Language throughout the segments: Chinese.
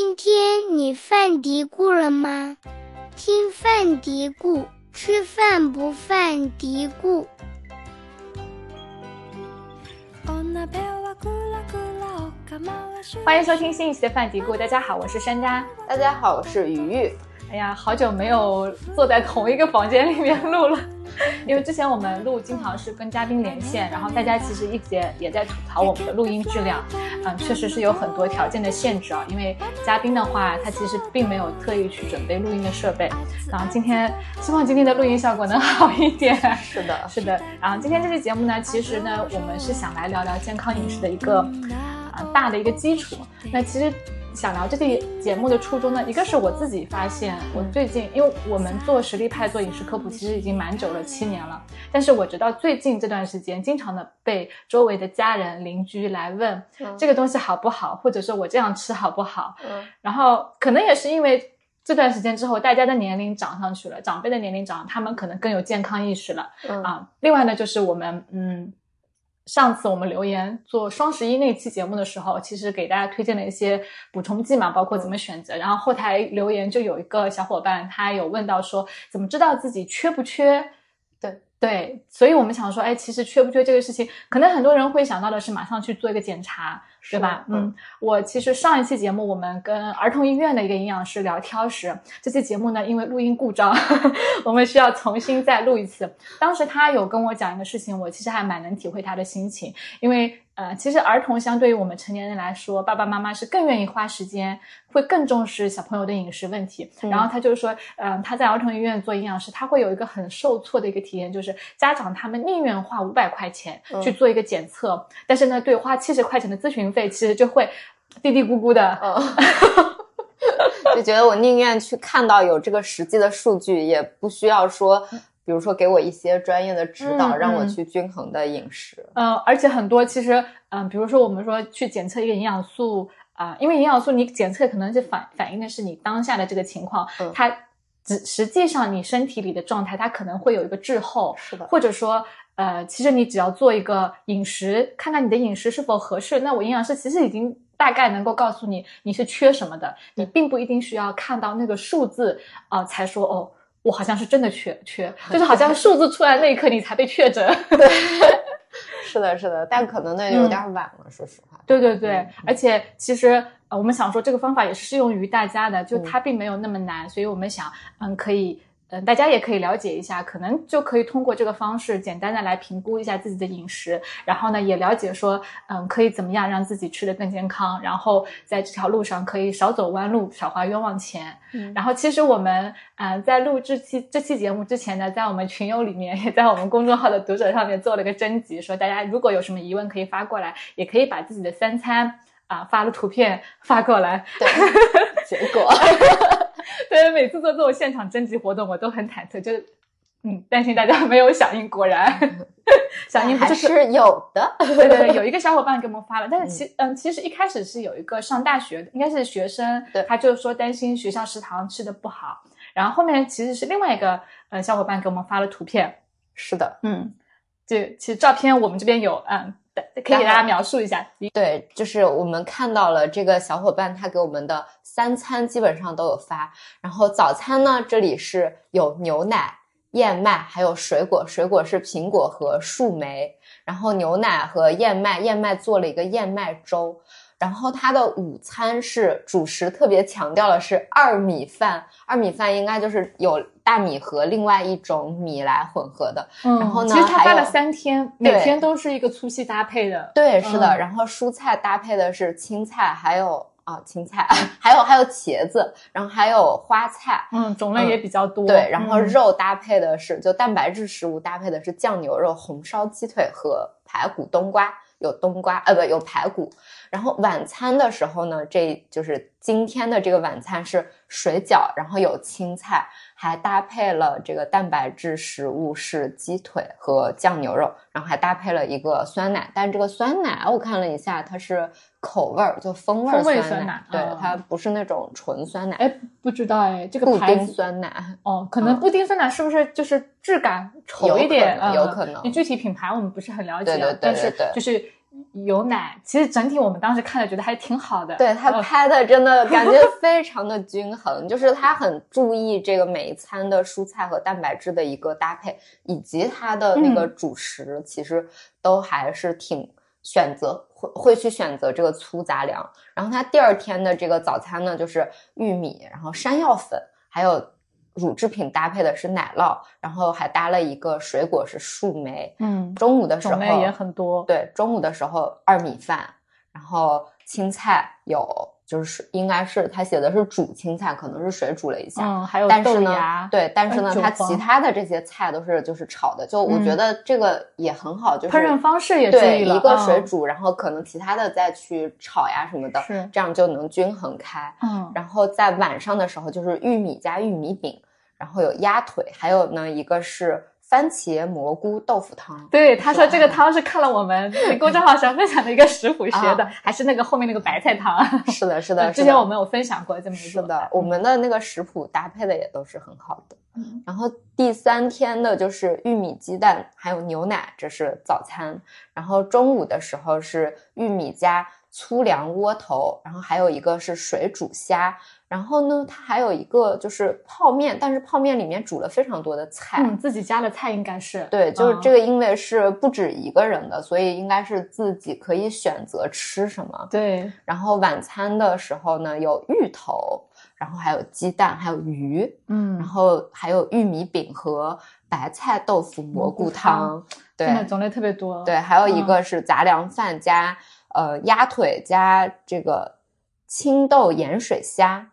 今天你犯嘀咕了吗？听犯嘀咕，吃饭不犯嘀咕。欢迎收听新一期的饭嘀咕，大家好，我是山楂。大家好，我是鱼鱼。哎呀，好久没有坐在同一个房间里面录了，因为之前我们录经常是跟嘉宾连线，然后大家其实一直也也在吐槽我们的录音质量，嗯，确实是有很多条件的限制啊。因为嘉宾的话，他其实并没有特意去准备录音的设备，然后今天希望今天的录音效果能好一点。是的，是的。然后今天这期节目呢，其实呢，我们是想来聊聊健康饮食的一个啊大的一个基础。那其实。想聊这期节目的初衷呢，一个是我自己发现，我最近因为我们做实力派做饮食科普，其实已经蛮久了，七年了。但是我直到最近这段时间，经常的被周围的家人、邻居来问这个东西好不好，或者说我这样吃好不好。嗯。然后可能也是因为这段时间之后，大家的年龄涨上去了，长辈的年龄长，他们可能更有健康意识了。嗯。啊，另外呢，就是我们嗯。上次我们留言做双十一那期节目的时候，其实给大家推荐了一些补充剂嘛，包括怎么选择。然后后台留言就有一个小伙伴，他有问到说，怎么知道自己缺不缺？对。对，所以我们想说，哎，其实缺不缺这个事情，可能很多人会想到的是马上去做一个检查，对吧？嗯，我其实上一期节目我们跟儿童医院的一个营养师聊挑食，这期节目呢，因为录音故障，我们需要重新再录一次。当时他有跟我讲一个事情，我其实还蛮能体会他的心情，因为。呃，其实儿童相对于我们成年人来说，爸爸妈妈是更愿意花时间，会更重视小朋友的饮食问题。然后他就是说，嗯，他在儿童医院做营养师，他会有一个很受挫的一个体验，就是家长他们宁愿花五百块钱去做一个检测，但是呢，对花七十块钱的咨询费，其实就会嘀嘀咕咕的，就觉得我宁愿去看到有这个实际的数据，也不需要说。比如说，给我一些专业的指导，让我去均衡的饮食。嗯，而且很多其实，嗯，比如说我们说去检测一个营养素啊，因为营养素你检测可能是反反映的是你当下的这个情况，它实实际上你身体里的状态，它可能会有一个滞后。是的。或者说，呃，其实你只要做一个饮食，看看你的饮食是否合适，那我营养师其实已经大概能够告诉你你是缺什么的，你并不一定需要看到那个数字啊才说哦。我好像是真的缺缺，就是好像数字出来那一刻你才被确诊。对，是的，是的，但可能那有点晚了，说实话。对对对，而且其实呃，我们想说这个方法也是适用于大家的，就它并没有那么难，所以我们想嗯可以。嗯，大家也可以了解一下，可能就可以通过这个方式简单的来评估一下自己的饮食，然后呢，也了解说，嗯，可以怎么样让自己吃的更健康，然后在这条路上可以少走弯路，少花冤枉钱。嗯，然后其实我们，嗯，在录这期这期节目之前呢，在我们群友里面，也在我们公众号的读者上面做了个征集，说大家如果有什么疑问可以发过来，也可以把自己的三餐啊发了图片发过来。对，结果。对，每次做这种现场征集活动，我都很忐忑，就是嗯，担心大家没有响应。果然，响应还是有的。对对对，有一个小伙伴给我们发了，但是其嗯，其实一开始是有一个上大学的，应该是学生，他就是说担心学校食堂吃的不好。然后后面其实是另外一个呃小伙伴给我们发了图片。是的，嗯，就其实照片我们这边有，嗯。可以给大家描述一下，对，就是我们看到了这个小伙伴他给我们的三餐基本上都有发，然后早餐呢这里是有牛奶、燕麦还有水果，水果是苹果和树莓，然后牛奶和燕麦，燕麦做了一个燕麦粥。然后他的午餐是主食，特别强调的是二米饭。二米饭应该就是有大米和另外一种米来混合的。嗯，然后呢，其实他发了三天，每天都是一个粗细搭配的。对，是的。然后蔬菜搭配的是青菜，还有啊青菜，还有还有茄子，然后还有花菜。嗯，种类也比较多。对，然后肉搭配的是就蛋白质食物搭配的是酱牛肉、红烧鸡腿和排骨冬瓜。有冬瓜，呃，不，有排骨。然后晚餐的时候呢，这就是今天的这个晚餐是水饺，然后有青菜，还搭配了这个蛋白质食物是鸡腿和酱牛肉，然后还搭配了一个酸奶。但这个酸奶我看了一下，它是口味儿，就风味酸奶，对，它不是那种纯酸奶。哎，不知道哎，这个布丁酸奶哦，可能布丁酸奶是不是就是质感稠一点？有可能，你具体品牌我们不是很了解，对对对，但是就是。有奶，其实整体我们当时看了觉得还挺好的。对他呃拍的真的感觉非常的均衡，就是他很注意这个每一餐的蔬菜和蛋白质的一个搭配，以及他的那个主食，其实都还是挺选择会会去选择这个粗杂粮。然后他第二天的这个早餐呢，就是玉米，然后山药粉，还有乳制品搭配的是奶酪，然后还搭了一个水果是树莓。嗯，中午的时候也很多。对，中午的时候二米饭，然后青菜有，就是应该是他写的是煮青菜，可能是水煮了一下。嗯，还有豆芽，，对，但是呢，它其他的这些菜都是就是炒的，就我觉嗯得这个也很好，就是烹饪方式也对一个水嗯煮，然后可能其他的再去炒呀什么的，是这样就能均衡开。嗯，然后在晚上的时候就是玉米加玉米饼，然后有鸭腿，还有呢一个是番茄蘑菇豆腐汤。对，他说这个汤是看了我们 公众号上分享的一个食谱学的，啊还是那个后面那个白菜汤。是的，是的，之前我们有分享过这么一是的，我们的那个食谱搭配的也都是很好的。嗯然后第三天的就是玉米鸡蛋还有牛奶，这是早餐。然后中午的时候是玉米加粗粮窝头，然后还有一个是水煮虾。然后呢，它还有一个就是泡面，但是泡面里面煮了非常多的菜。嗯，自己家的菜应该是对，就是嗯这个，因为是不止一个人的，所以应该是自己可以选择吃什么。对，然后晚餐的时候呢，有芋头，然后还有鸡蛋，还有鱼，嗯然，后还有玉米饼和白菜豆腐蘑菇汤。对真的种类特别多。对，还有一嗯个是杂粮饭加、呃鸭腿加这个青豆盐水虾。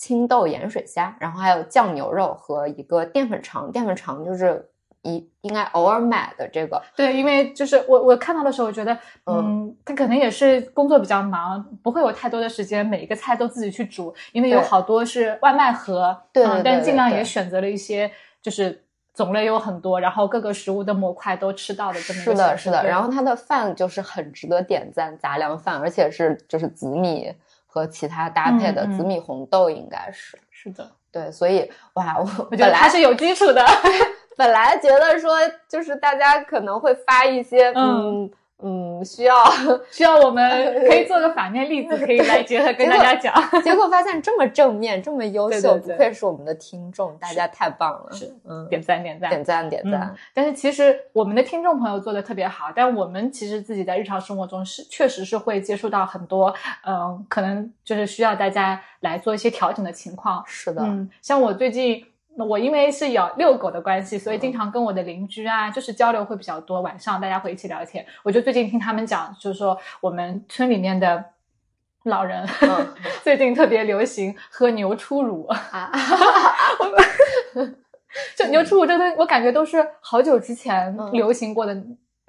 青豆盐水虾，然后还有酱牛肉和一个淀粉肠，淀粉肠就是一应该偶尔买的这个，对，因为就是我我看到的时候，我觉得，嗯，他可能也是工作比较忙，不会有太多的时间每一个菜都自己去煮，因为有好多是外卖盒，嗯对嗯但尽量也选择了一些就是种类有很多，然后各个食物的模块都吃到的这么一个是的，是的。然后它的饭就是很值得点赞，杂粮饭，而且是就是紫米和其他搭配的，嗯嗯紫米红豆应该是。是的，对，所以哇，我 我觉本来是有基础的，本来觉得说就是大家可能会发一些嗯。嗯嗯需要，需要我们可以做个反面例子，可以来结合跟大家讲。结果发现这么正面，这么优秀，对对对不愧是我们的听众，大家太棒了，是嗯，点赞点赞点赞点赞嗯，但是其实我们的听众朋友做的特别好，但我们其实自己在日常生活中是确实是会接触到很多，嗯、可能就是需要大家来做一些调整的情况。是的，嗯，像我最近。我因为是有遛狗的关系，所以经常跟我的邻居啊，就是交流会比较多。晚上大家会一起聊天，我就最近听他们讲，就是说我们村里面的老人、嗯。最近特别流行喝牛初乳，啊，就牛初乳这个东西，我感觉都是好久之前嗯。流行过的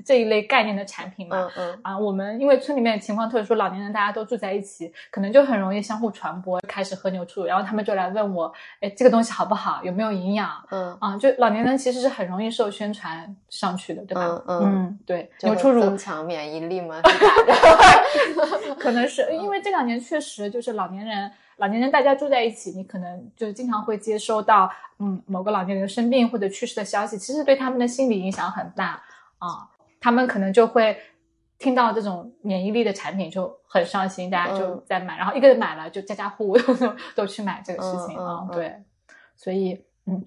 这一类概念的产品嘛。嗯嗯啊，我们因为村里面情况特殊，老年人大家都住在一起，可能就很容易相互传播，开始喝牛初乳，然后他们就来问我，哎，这个东西好不好，有没有营养？嗯，啊，就老年人其实是很容易受宣传上去的，对吧？嗯嗯对，牛初乳增强免疫力吗？可能是 因为这两年确实就是老年人，老年人大家住在一起，你可能就经常会接收到，嗯，某个老年人生病或者去世的消息，其实对他们的心理影响很大啊，他们可能就会听到这种免疫力的产品就很伤心，大家就嗯。在买，然后一个人买了，就家家户户 都都去买这个事情啊，嗯嗯嗯。对，所以嗯，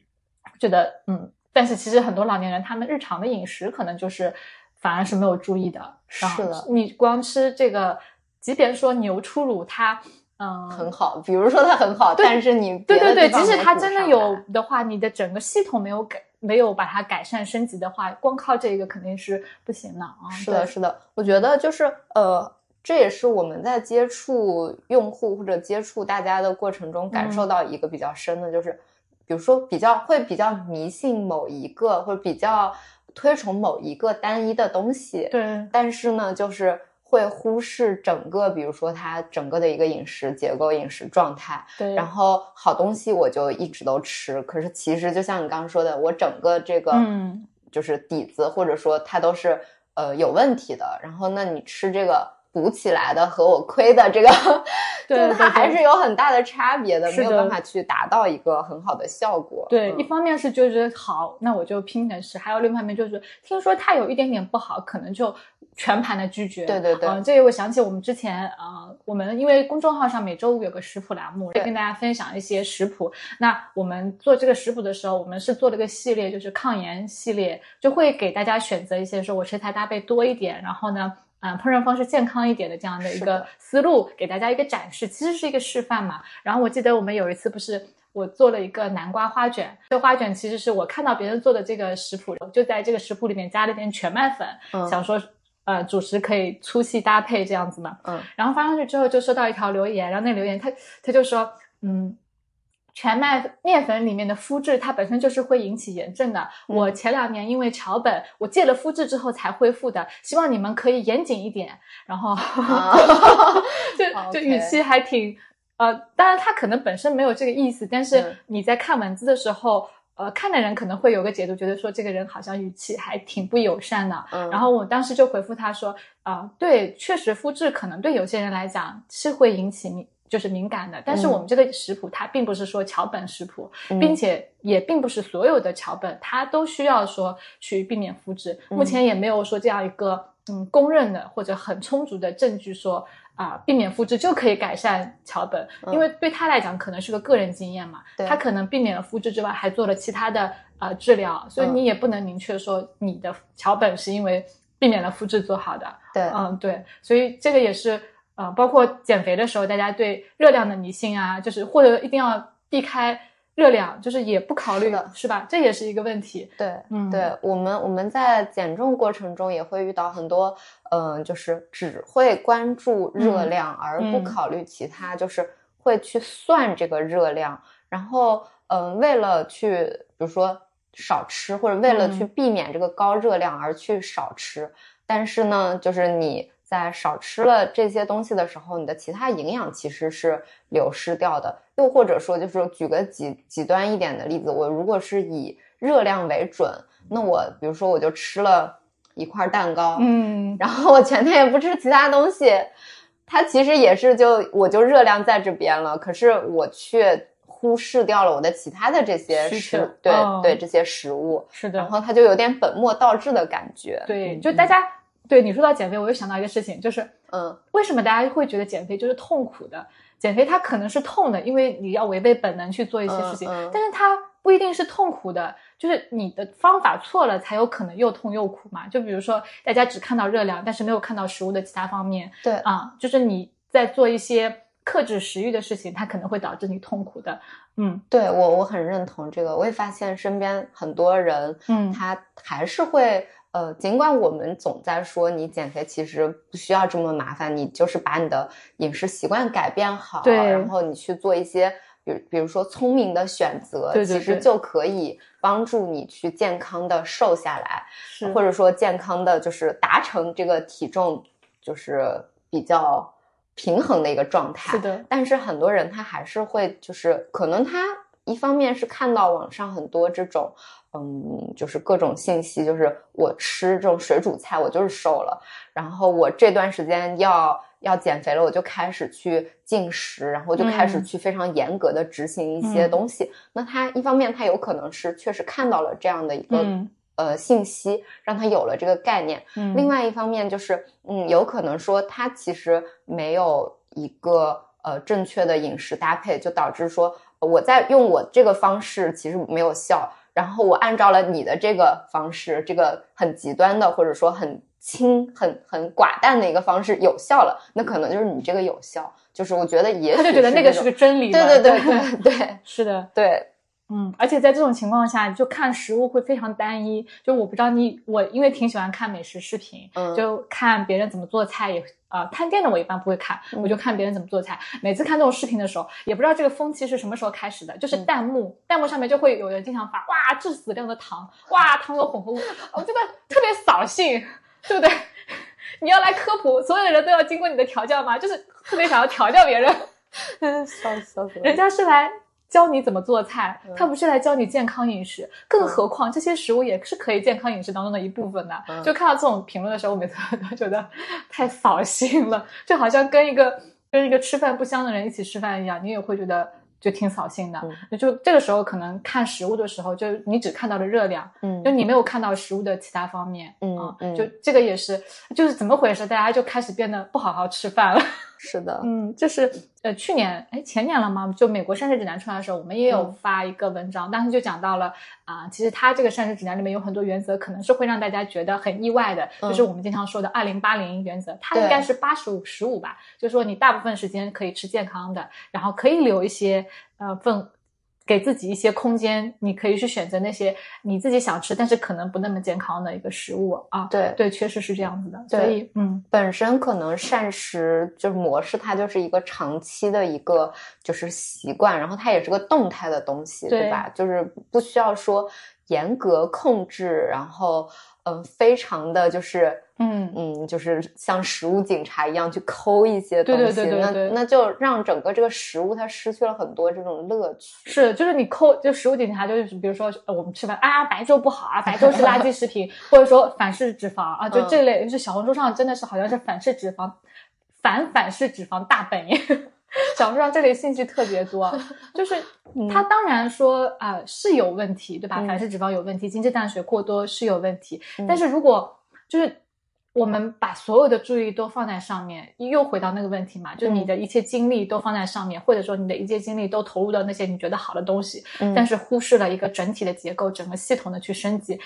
觉得嗯，但是其实很多老年人他们日常的饮食可能就是反而是没有注意的，是的你光吃这个，即便说牛初乳它，嗯，很好，比如说它很好，但是你对对对，即使它真的有的话，你的整个系统没有改，没有把它改善升级的话，光靠这个肯定是不行的啊。是的，是的，我觉得就是呃，这也是我们在接触用户或者接触大家的过程中感受嗯。到一个比较深的，就是比如说比较会比较迷信某一个，或者比较推崇某一个单一的东西，对。但是呢，就是会忽视整个，比如说它整个的一个饮食结构、饮食状态。对，然后好东西我就一直都吃，可是其实就像你刚刚说的，我整个这个嗯就是底子，或者说它都是呃有问题的。然后那你吃这个补起来的和我亏的这个，对就是它还是有很大的差别的，的没有办法去达到一个很好的效果。对，嗯一方面是就是好，那我就拼着吃；还有另一方面就是听说它有一点点不好，可能就全盘的拒绝。对对对嗯，这个我想起我们之前啊、呃我们因为公众号上每周五有个食谱栏目，会跟大家分享一些食谱。那我们做这个食谱的时候，我们是做了个系列，就是抗炎系列，就会给大家选择一些说我食材搭配多一点，然后呢。嗯，烹饪方式健康一点的这样的一个思路，给大家一个展示，其实是一个示范嘛。然后我记得我们有一次不是我做了一个南瓜花卷，这花卷其实是我看到别人做的这个食谱，就在这个食谱里面加了点全麦粉，嗯想说呃主食可以粗细搭配这样子嘛。嗯，然后发上去之后就收到一条留言，然后那留言他他就说，嗯。全麦面粉里面的麸质，它本身就是会引起炎症的。嗯我前两年因为桥本，我戒了麸质之后才恢复的。希望你们可以严谨一点。然后，啊就就语气还挺，呃，当然他可能本身没有这个意思，但是嗯你在看文字的时候，呃，看的人可能会有个解读，觉得说这个人好像语气还挺不友善的。嗯然后我当时就回复他说，啊、对，确实麸质可能对有些人来讲是会引起敏。就是敏感的，但是嗯我们这个食谱它并不是说桥本食谱，嗯。并且也并不是所有的桥本它都需要说去避免麸质，嗯。目前也没有说这样一个嗯公认的或者很充足的证据说啊、避免麸质就可以改善桥本，嗯。因为对他来讲可能是个个人经验嘛，对。他可能避免了麸质之外，还做了其他的呃治疗，所以嗯。你也不能明确说你的桥本是因为避免了麸质做好的，对，嗯，对，所以这个也是呃，包括减肥的时候，大家对热量的迷信啊，就是或者一定要避开热量，就是也不考虑，是的是吧？这也是一个问题。对，嗯对我们我们在减重过程中也会遇到很多，嗯、就是只会关注热嗯量、而不嗯考虑其他，就是会去算这个热量，然后嗯、为了去比如说少吃，或者为了去嗯避免这个高热量而去少吃，但是呢，就是你。在少吃了这些东西的时候，你的其他营养其实是流失掉的。又或者说，就是举个极极端一点的例子，我如果是以热量为准，那我比如说我就吃了一块蛋糕，嗯，然后我全天也不吃其他东西，它其实也是就我就热量在这边了，可是我却忽视掉了我的其他的这些食，对、哦对这些食物，是的然，后它就有点本末倒置的感觉。对，嗯就大家对你说到减肥，我又想到一个事情，就是嗯为什么大家会觉得减肥就是痛苦的？减肥它可能是痛的，因为你要违背本能去做一些事情，嗯嗯但是它不一定是痛苦的，就是你的方法错了，才有可能又痛又苦嘛。就比如说，大家只看到热量，但是没有看到食物的其他方面对啊，就是你在做一些克制食欲的事情，它可能会导致你痛苦的。嗯对我我很认同这个，我也发现身边很多人，嗯他还是会呃，尽管我们总在说你减肥其实不需要这么麻烦，你就是把你的饮食习惯改变好，然后你去做一些，比如比如说聪明的选择，对对对其实就可以帮助你去健康的瘦下来，或者说健康的就是达成这个体重就是比较平衡的一个状态。是的，但是很多人他还是会，就是可能他一方面是看到网上很多这种，嗯，就是各种信息，就是我吃这种水煮菜，我就是瘦了，然后我这段时间要要减肥了，我就开始去进食，然后就开始嗯。去非常严格的执行一些嗯。东西。那他一方面他有可能是确实看到了这样的一个、嗯。呃信息，让他有了这个概念，嗯，另外一方面就是，嗯，有可能说他其实没有一个呃正确的饮食搭配，就导致说呃我在用我这个方式其实没有效，然后我按照了你的这个方式，这个很极端的或者说很轻、很很寡淡的一个方式有效了，那可能就是你这个有效，就是我觉得也许他就觉得那个是个真理对，对对对对 是的，对，嗯，而且在这种情况下，就看食物会非常单一。就我不知道你，我因为挺喜欢看美食视频，嗯就看别人怎么做菜也，呃，探店的我一般不会看，嗯我就看别人怎么做菜。每次看这种视频的时候，也不知道这个风气是什么时候开始的，就是嗯弹幕，弹幕上面就会有人经常发，哇，致死量的糖，哇，糖有混合物，我真的特别扫兴，对不对？你要来科普，所有的人都要经过你的调教吗？就是特别想要调教别人。笑 笑死人家是来教你怎么做菜，嗯他不是来教你健康饮食。更何况这些食物也是可以健康饮食当中的一部分的。嗯就看到这种评论的时候，我每次 都觉得太扫兴了，就好像跟一个跟一个吃饭不香的人一起吃饭一样，你也会觉得就挺扫兴的。嗯就这个时候可能看食物的时候，就你只看到了热量，嗯就你没有看到食物的其他方面。嗯就这个也是，就是怎么回事？大家就开始变得不好好吃饭了。是的，嗯，就是呃，去年哎前年了吗？就美国膳食指南出来的时候，我们也有嗯发一个文章，当时就讲到了啊、其实它这个膳食指南里面有很多原则，可能是会让大家觉得很意外的，嗯就是我们经常说的二零八零原则，它应该是八十五十五吧，就是说你大部分时间可以吃健康的，然后可以留一些呃份。给自己一些空间，你可以去选择那些你自己想吃，但是可能不那么健康的一个食物啊。对对，确实是这样子的。对所以，嗯，本身可能膳食就是模式，它就是一个长期的一个就是习惯，然后它也是个动态的东西，对对吧？就是不需要说严格控制，然后嗯、呃非常的就是嗯嗯，就是像食物警察一样去抠一些东西，对对对那那就让整个这个食物它失去了很多这种乐趣。是，就是你抠，就食物警察，就是比如说呃我们吃饭啊，白粥不好啊，白粥是垃圾食品，或者说反式脂肪啊，就嗯这类，就是小红书上真的是好像是反式脂肪，反反式脂肪大本营。小红书上这类信息特别多，就是他当然说啊、呃是有问题，对吧？嗯反式脂肪有问题，精制碳水过多是有问题，嗯但是如果就是我们把所有的注意都放在上面，又回到那个问题嘛，就你嗯的一切精力都放在上面，或者说你的一切精力都投入到那些你觉得好的东西，嗯但是忽视了一个整体的结构，整个系统的去升级。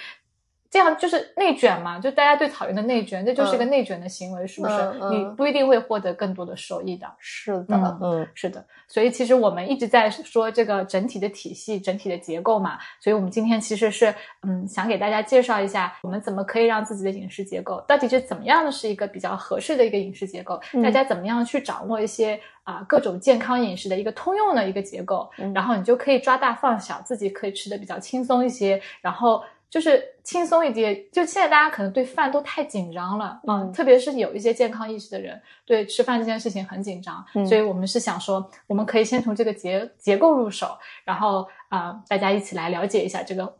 这样就是内卷嘛，就大家最讨厌的内卷，这就是一个内卷的行为，是不是？你不一定会获得更多的收益的。是的，嗯嗯是的，所以其实我们一直在说这个整体的体系、整体的结构嘛，所以我们今天其实是嗯想给大家介绍一下，我们怎么可以让自己的饮食结构到底是怎么样的是一个比较合适的一个饮食结构，嗯大家怎么样去掌握一些啊、各种健康饮食的一个通用的一个结构，嗯然后你就可以抓大放小，自己可以吃的比较轻松一些，然后。就是轻松一点，就现在大家可能对饭都太紧张了，嗯特别是有一些健康意识的人，对吃饭这件事情很紧张，嗯所以我们是想说，我们可以先从这个结结构入手，然后啊、呃大家一起来了解一下这个，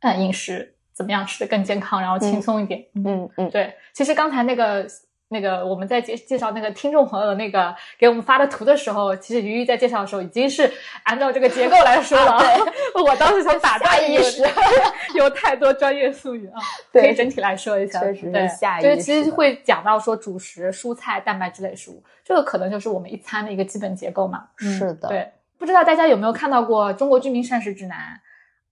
嗯，饮食怎么样吃的更健康，然后轻松一点。嗯嗯，对，其实刚才那个那个我们在介介绍那个听众朋友的那个给我们发的图的时候，其实鱼鱼在介绍的时候已经是按照这个结构来说了。啊 我当时想打断下意识 有太多专业术语啊，对可以整体来说一下。确实是对下意就是其实会讲到说主食、蔬菜、蛋白质类食物，这个可能就是我们一餐的一个基本结构嘛。嗯是的对，不知道大家有没有看到过《中国居民膳食指南》？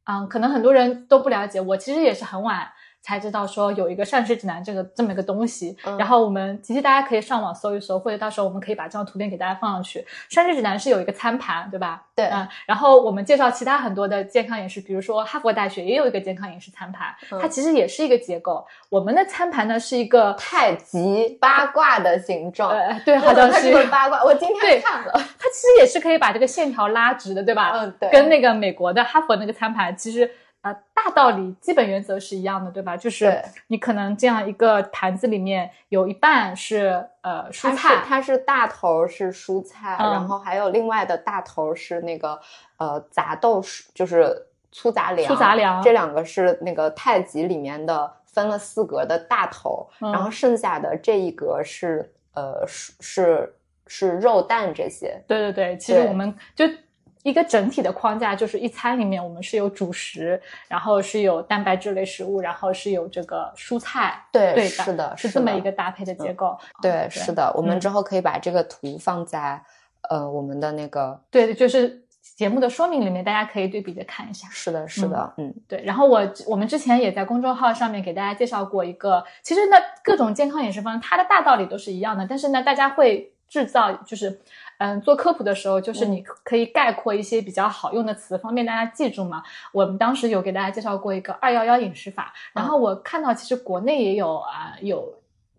嗯，可能很多人都不了解，我其实也是很晚才知道说有一个膳食指南这个这么一个东西。嗯然后我们其实大家可以上网搜一搜，或者到时候我们可以把这张图片给大家放上去。膳食指南是有一个餐盘，对吧？对嗯，然后我们介绍其他很多的健康饮食，比如说哈佛大学也有一个健康饮食餐盘，嗯它其实也是一个结构。我们的餐盘呢是一个，太极八卦的形状，呃，对，好像它是个八卦。我今天看了，它其实也是可以把这个线条拉直的，对吧？嗯，对，跟那个美国的哈佛那个餐盘，其实呃大道理、基本原则是一样的，对吧？就是你可能这样一个盘子里面有一半是呃蔬菜，它是大头是蔬菜，嗯然后还有另外的大头是那个呃杂豆蔬，就是粗杂粮。粗杂粮这两个是那个太极里面的分了四格的大头，嗯然后剩下的这一格是呃是是是肉蛋这些。对对对，其实我们就。一个整体的框架就是一餐里面我们是有主食，然后是有蛋白质类食物，然后是有这个蔬菜，对对是的是这么一个搭配的结构。对，嗯是的，我们嗯之后可以把这个图放在呃我们的那个。对，就是节目的说明里面，大家可以对比着看一下。是的，是的，嗯对，然后我我们之前也在公众号上面给大家介绍过一个，其实呢各种健康饮食方它的大道理都是一样的，但是呢大家会制造就是。嗯，做科普的时候，就是你可以概括一些比较好用的词，方便大家记住嘛。我们当时有给大家介绍过一个二幺幺饮食法，然后我看到其实国内也有啊、有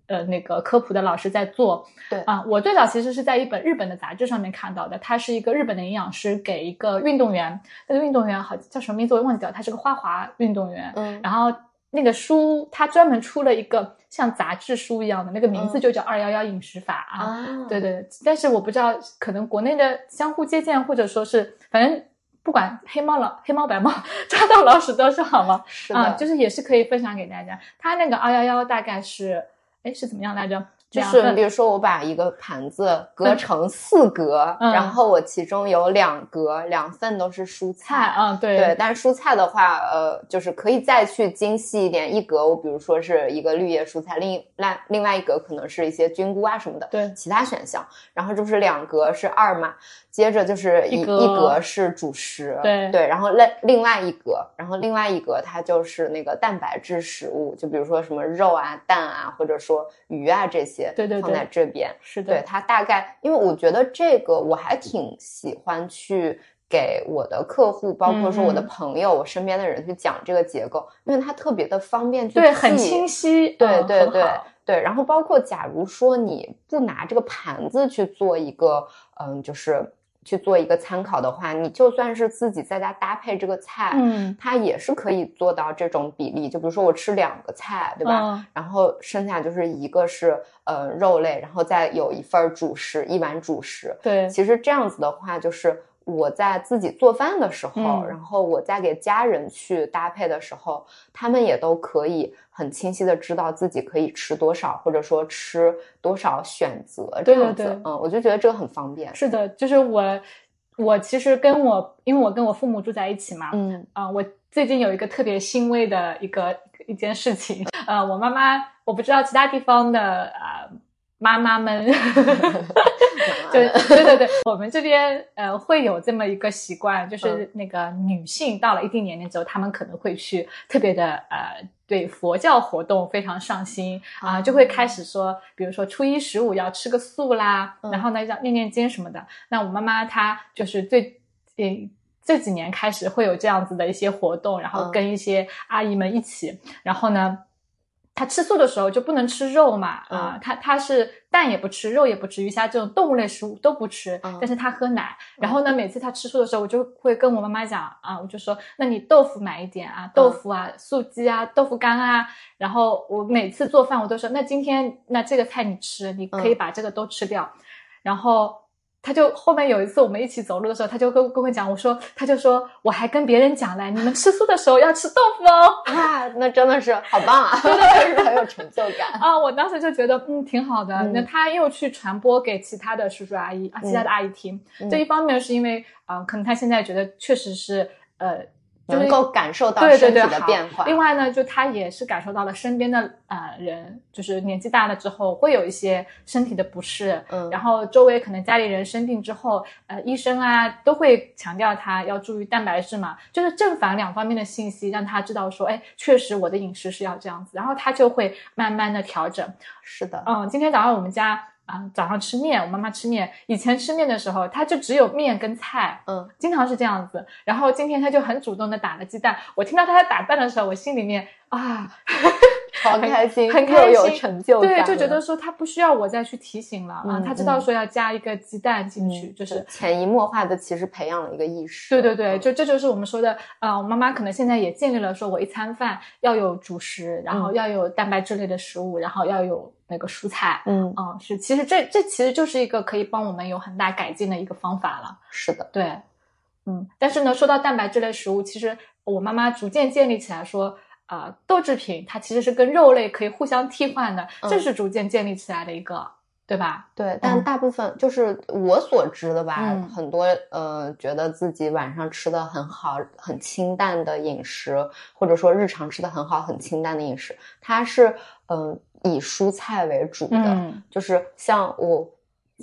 呃那个科普的老师在做。对啊、我最早其实是在一本日本的杂志上面看到的，他是一个日本的营养师给一个运动员，那个运动员好叫什么名字我忘记掉，他是个花滑运动员，嗯然后那个书他专门出了一个像杂志书一样的，那个名字嗯就叫二幺幺饮食法啊。啊对对，但是我不知道，可能国内的相互借鉴，或者说是反正不管黑猫老黑猫白猫，抓到老鼠都是好猫是的，啊，就是也是可以分享给大家。他那个二幺幺大概是，哎是怎么样来着？就是比如说我把一个盘子隔成四格，嗯然后我其中有两格两份都是蔬菜，嗯，对对，但是蔬菜的话，呃，就是可以再去精细一点，一格我比如说是一个绿叶蔬菜，另另另外一格可能是一些菌菇啊什么的，对其他选项，然后就是两格是二嘛，接着就是一一格一格是主食，对。对，然后另另外一格，然后另外一格它就是那个蛋白质食物，就比如说什么肉啊、蛋啊，或者说鱼啊这些，对对对放在这边，是的，对它大概，因为我觉得这个我还挺喜欢去给我的客户，包括说我的朋友、我身边的人去讲这个结构，因为它特别的方便去对，很清晰，对嗯对对对，然后包括假如说你不拿这个盘子去做一个，嗯，就是去做一个参考的话，你就算是自己在家搭配这个菜，嗯，它也是可以做到这种比例。就比如说我吃两个菜，对吧？嗯然后剩下就是一个是呃肉类，然后再有一份主食，一碗主食。对，其实这样子的话，就是我在自己做饭的时候，嗯然后我在给家人去搭配的时候，他们也都可以很清晰的知道自己可以吃多少，或者说吃多少选择这对对样子。对嗯，我就觉得这个很方便。是的，就是我，我其实跟我，因为我跟我父母住在一起嘛，嗯啊、我最近有一个特别欣慰的一个一件事情，呃，我妈妈，我不知道其他地方的呃妈妈们，就对 对对，我们这边呃会有这么一个习惯，就是那个女性到了一定年龄之后，她们可能会去特别的呃对佛教活动非常上心啊、就会开始说，比如说初一十五要吃个素啦，嗯。然后呢要念念经什么的。那我妈妈她就是最呃这几年开始会有这样子的一些活动，然后嗯。跟一些阿姨们一起，然后呢。她吃素的时候就不能吃肉嘛，啊、嗯她她是蛋也不吃，肉也不吃，鱼虾这种动物类食物都不吃，嗯但是他喝奶。然后呢，每次他吃素的时候，我就会跟我妈妈讲啊，我就说，那你豆腐买一点啊，豆腐啊、素鸡啊、豆腐干啊。然后我每次做饭，我都说，那今天那这个菜你吃，你可以嗯把这个都吃掉。然后他就后面有一次我们一起走路的时候，他就跟跟我讲，我说他就说我还跟别人讲嘞，你们吃素的时候要吃豆腐哦。啊，那真的是好棒啊，很有成就感。啊，我当时就觉得嗯挺好的。嗯那他又去传播给其他的叔叔阿姨啊，其他的阿姨听。嗯这一方面是因为啊、呃可能他现在觉得确实是呃。就能够感受到身体的变化。另外呢，就他也是感受到了身边的呃人，就是年纪大了之后会有一些身体的不适，嗯然后周围可能家里人生病之后，呃，医生啊都会强调他要注意蛋白质嘛，就是正反两方面的信息，让他知道说，哎，确实我的饮食是要这样子，然后他就会慢慢的调整。是的，嗯，今天早上我们家啊、早上吃面，我妈妈吃面，以前吃面的时候，她就只有面跟菜，嗯，经常是这样子。然后今天她就很主动的打了鸡蛋，我听到她在打蛋的时候，我心里面啊，好开心，很开心，有成就。感对，就觉得说她不需要我再去提醒了啊，嗯她知道说要加一个鸡蛋进去，嗯就是潜移默化的，其实培养了一个意识。对对对，嗯。就这就是我们说的，呃，我妈妈可能现在也建立了，说我一餐饭要有主食，然后嗯。要有蛋白质类的食物，然后要有那个蔬菜，嗯，嗯，是，其实这这其实就是一个可以帮我们有很大改进的一个方法了，是的，对，嗯，但是呢，说到蛋白质类食物，其实我妈妈逐渐建立起来说，啊、豆制品它其实是跟肉类可以互相替换的，这嗯。是逐渐建立起来的一个，对吧？对，但嗯。大部分就是我所知的吧，嗯。很多呃觉得自己晚上吃的很好、很清淡的饮食，或者说日常吃的很好、很清淡的饮食，它是嗯、呃以蔬菜为主的，嗯就是像我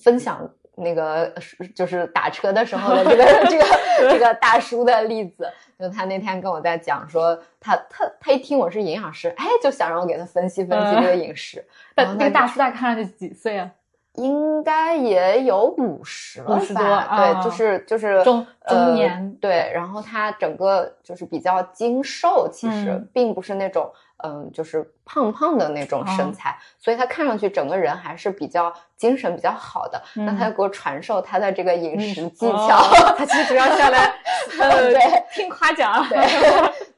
分享那个就是打车的时候的这个 这个 这个大叔的例子，就他那天跟我在讲说，他他他一听我是营养师，哎，就想让我给他分析分析这个饮食，那个大叔大概看上去几岁啊？应该也有五十了50吧？对，就是就是中呃中年对，然后他整个就是比较精瘦，其实、嗯并不是那种嗯、就是胖胖的那种身哦材，所以他看上去整个人还是比较精神比较好的。那嗯他就给我传授他的这个饮食技哦巧。他其实主要下来 呃对。听夸奖，对。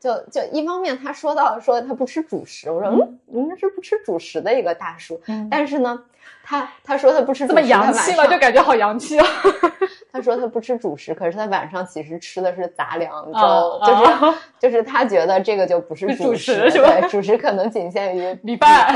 就就一方面他说到说他不吃主食，我说嗯，应该是不吃主食的一个大叔，嗯。但是呢，他他说他不吃这么，洋气吗？他晚上就感觉好洋气啊。他说他不吃主食，可是他晚上其实吃的是杂粮粥，啊就是、啊。就是他觉得这个就不是是主食，食是吧？对，主食可能仅限于米饭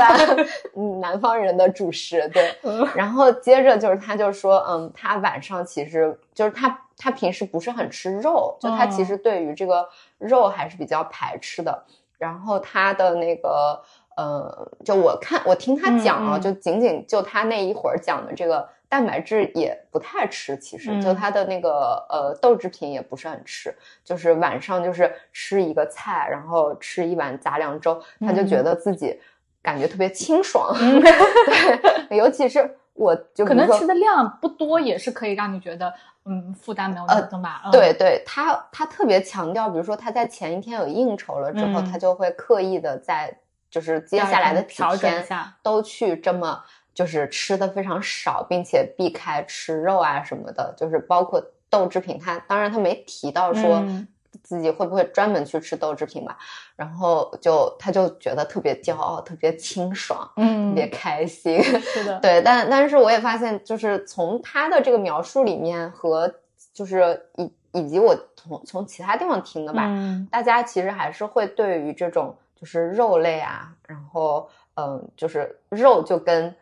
嗯，南方人的主食，对。嗯然后接着就是他就说，嗯，他晚上其实就是他他平时不是很吃肉，就他其哦实对于这个肉还是比较排斥的。然后他的那个呃，就我看我听他讲啊，就仅仅就他那一会儿讲的这个蛋白质也不太吃，其实、就嗯他的那个呃豆制品也不是很吃，就是晚上就是吃一个菜，然后吃一碗杂粮粥，他就觉嗯得自己感觉特别清爽。嗯 对，尤其是我就可能吃的量不多，也是可以让你觉得嗯负担没有那么重吧。嗯对，对，他他特别强调，比如说他在前一天有应酬了之后，嗯他就会刻意的在就是接下来的几天下。都去这么就是吃的非常少，并且避开吃肉啊什么的，就是包括豆制品。他当然他没提到说嗯自己会不会专门去吃豆制品吧，然后就他就觉得特别骄傲，特别清爽，嗯特嗯，别开心。是的，对，但但是我也发现，就是从他的这个描述里面和就是以以及我从从其他地方听的吧，嗯大家其实还是会对于这种就是肉类啊，然后嗯，就是肉就跟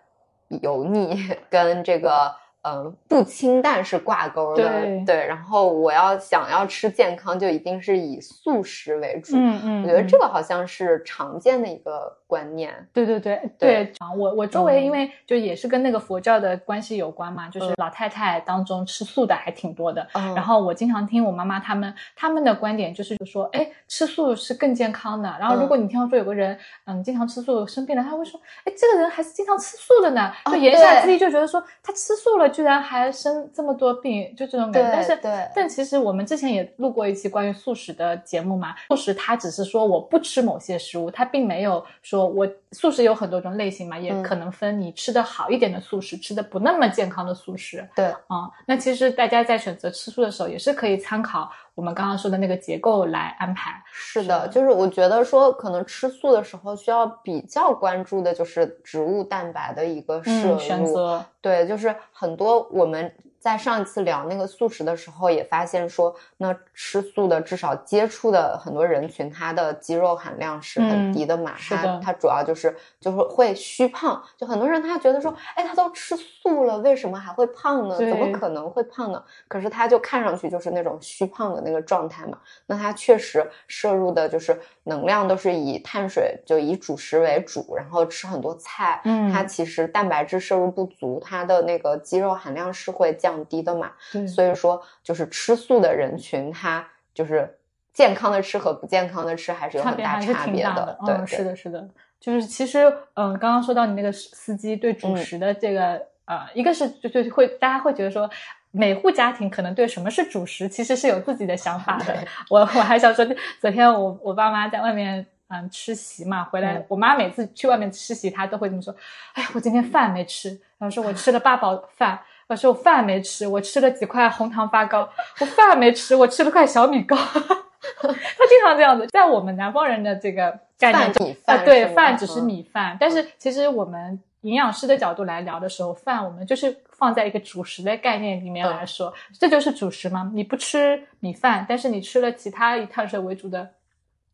油腻 跟这个嗯不清淡是挂钩的，对然后我要想要吃健康，就一定是以素食为主。嗯嗯，我觉得嗯这个好像是常见的一个观念。对对对对！我我周围嗯因为就也是跟那个佛教的关系有关嘛，就是老太太当中吃素的还挺多的。嗯然后我经常听我妈妈他们他们的观点就是说，哎，吃素是更健康的。然后如果你听到说有个人嗯经常吃素生病了，他会说，哎，这个人还是经常吃素的呢。哦就言下之意就觉得说他吃素了，居然还生这么多病，就这种感觉。但是对但其实我们之前也录过一期关于素食的节目嘛，素食它只是说我不吃某些食物，它并没有说我素食有很多种类型嘛，也嗯。可能分你吃的好一点的素食，吃的不那么健康的素食。对，啊、那其实大家在选择吃素的时候，也是可以参考我们刚刚说的那个结构来安排。是的，就是我觉得说，可能吃素的时候需要比较关注的就是植物蛋白的一个摄入。嗯，选择对，就是很多我们在上一次聊那个素食的时候，也发现说，那吃素的至少接触的很多人群，他的肌肉含量是很嗯低的嘛，他他主要就是就是会虚胖，就很多人他觉得说，哎，他都吃素了，为什么还会胖呢？怎么可能会胖呢？可是他就看上去就是那种虚胖的那个状态嘛，那他确实摄入的就是能量都是以碳水就以主食为主，然后吃很多菜，嗯它其实蛋白质摄入不足，它的那个肌肉含量是会降低的嘛。对所以说，就是吃素的人群，他就是健康的吃和不健康的吃还是有很大差别的。对，嗯，对是的，是的，就是其实，嗯，刚刚说到你那个司机对主嗯食的这个，呃，一个是就就会大家会觉得说。每户家庭可能对什么是主食，其实是有自己的想法的。我我还想说，昨天我我爸妈在外面嗯吃席嘛，回来、嗯我妈每次去外面吃席，她都会这么说：“哎呀，我今天饭没吃。”然后说我吃了八宝饭，我说我饭没吃，我吃了几块红糖发糕，我饭没吃，我吃了块小米糕。他经常这样子，在我们南方人的这个概念米啊，对，饭只是嗯米饭，但是其实我们营养师的角度来聊的时候，饭我们就是放在一个主食的概念里面来说，嗯这就是主食吗？你不吃米饭，但是你吃了其他以碳水为主的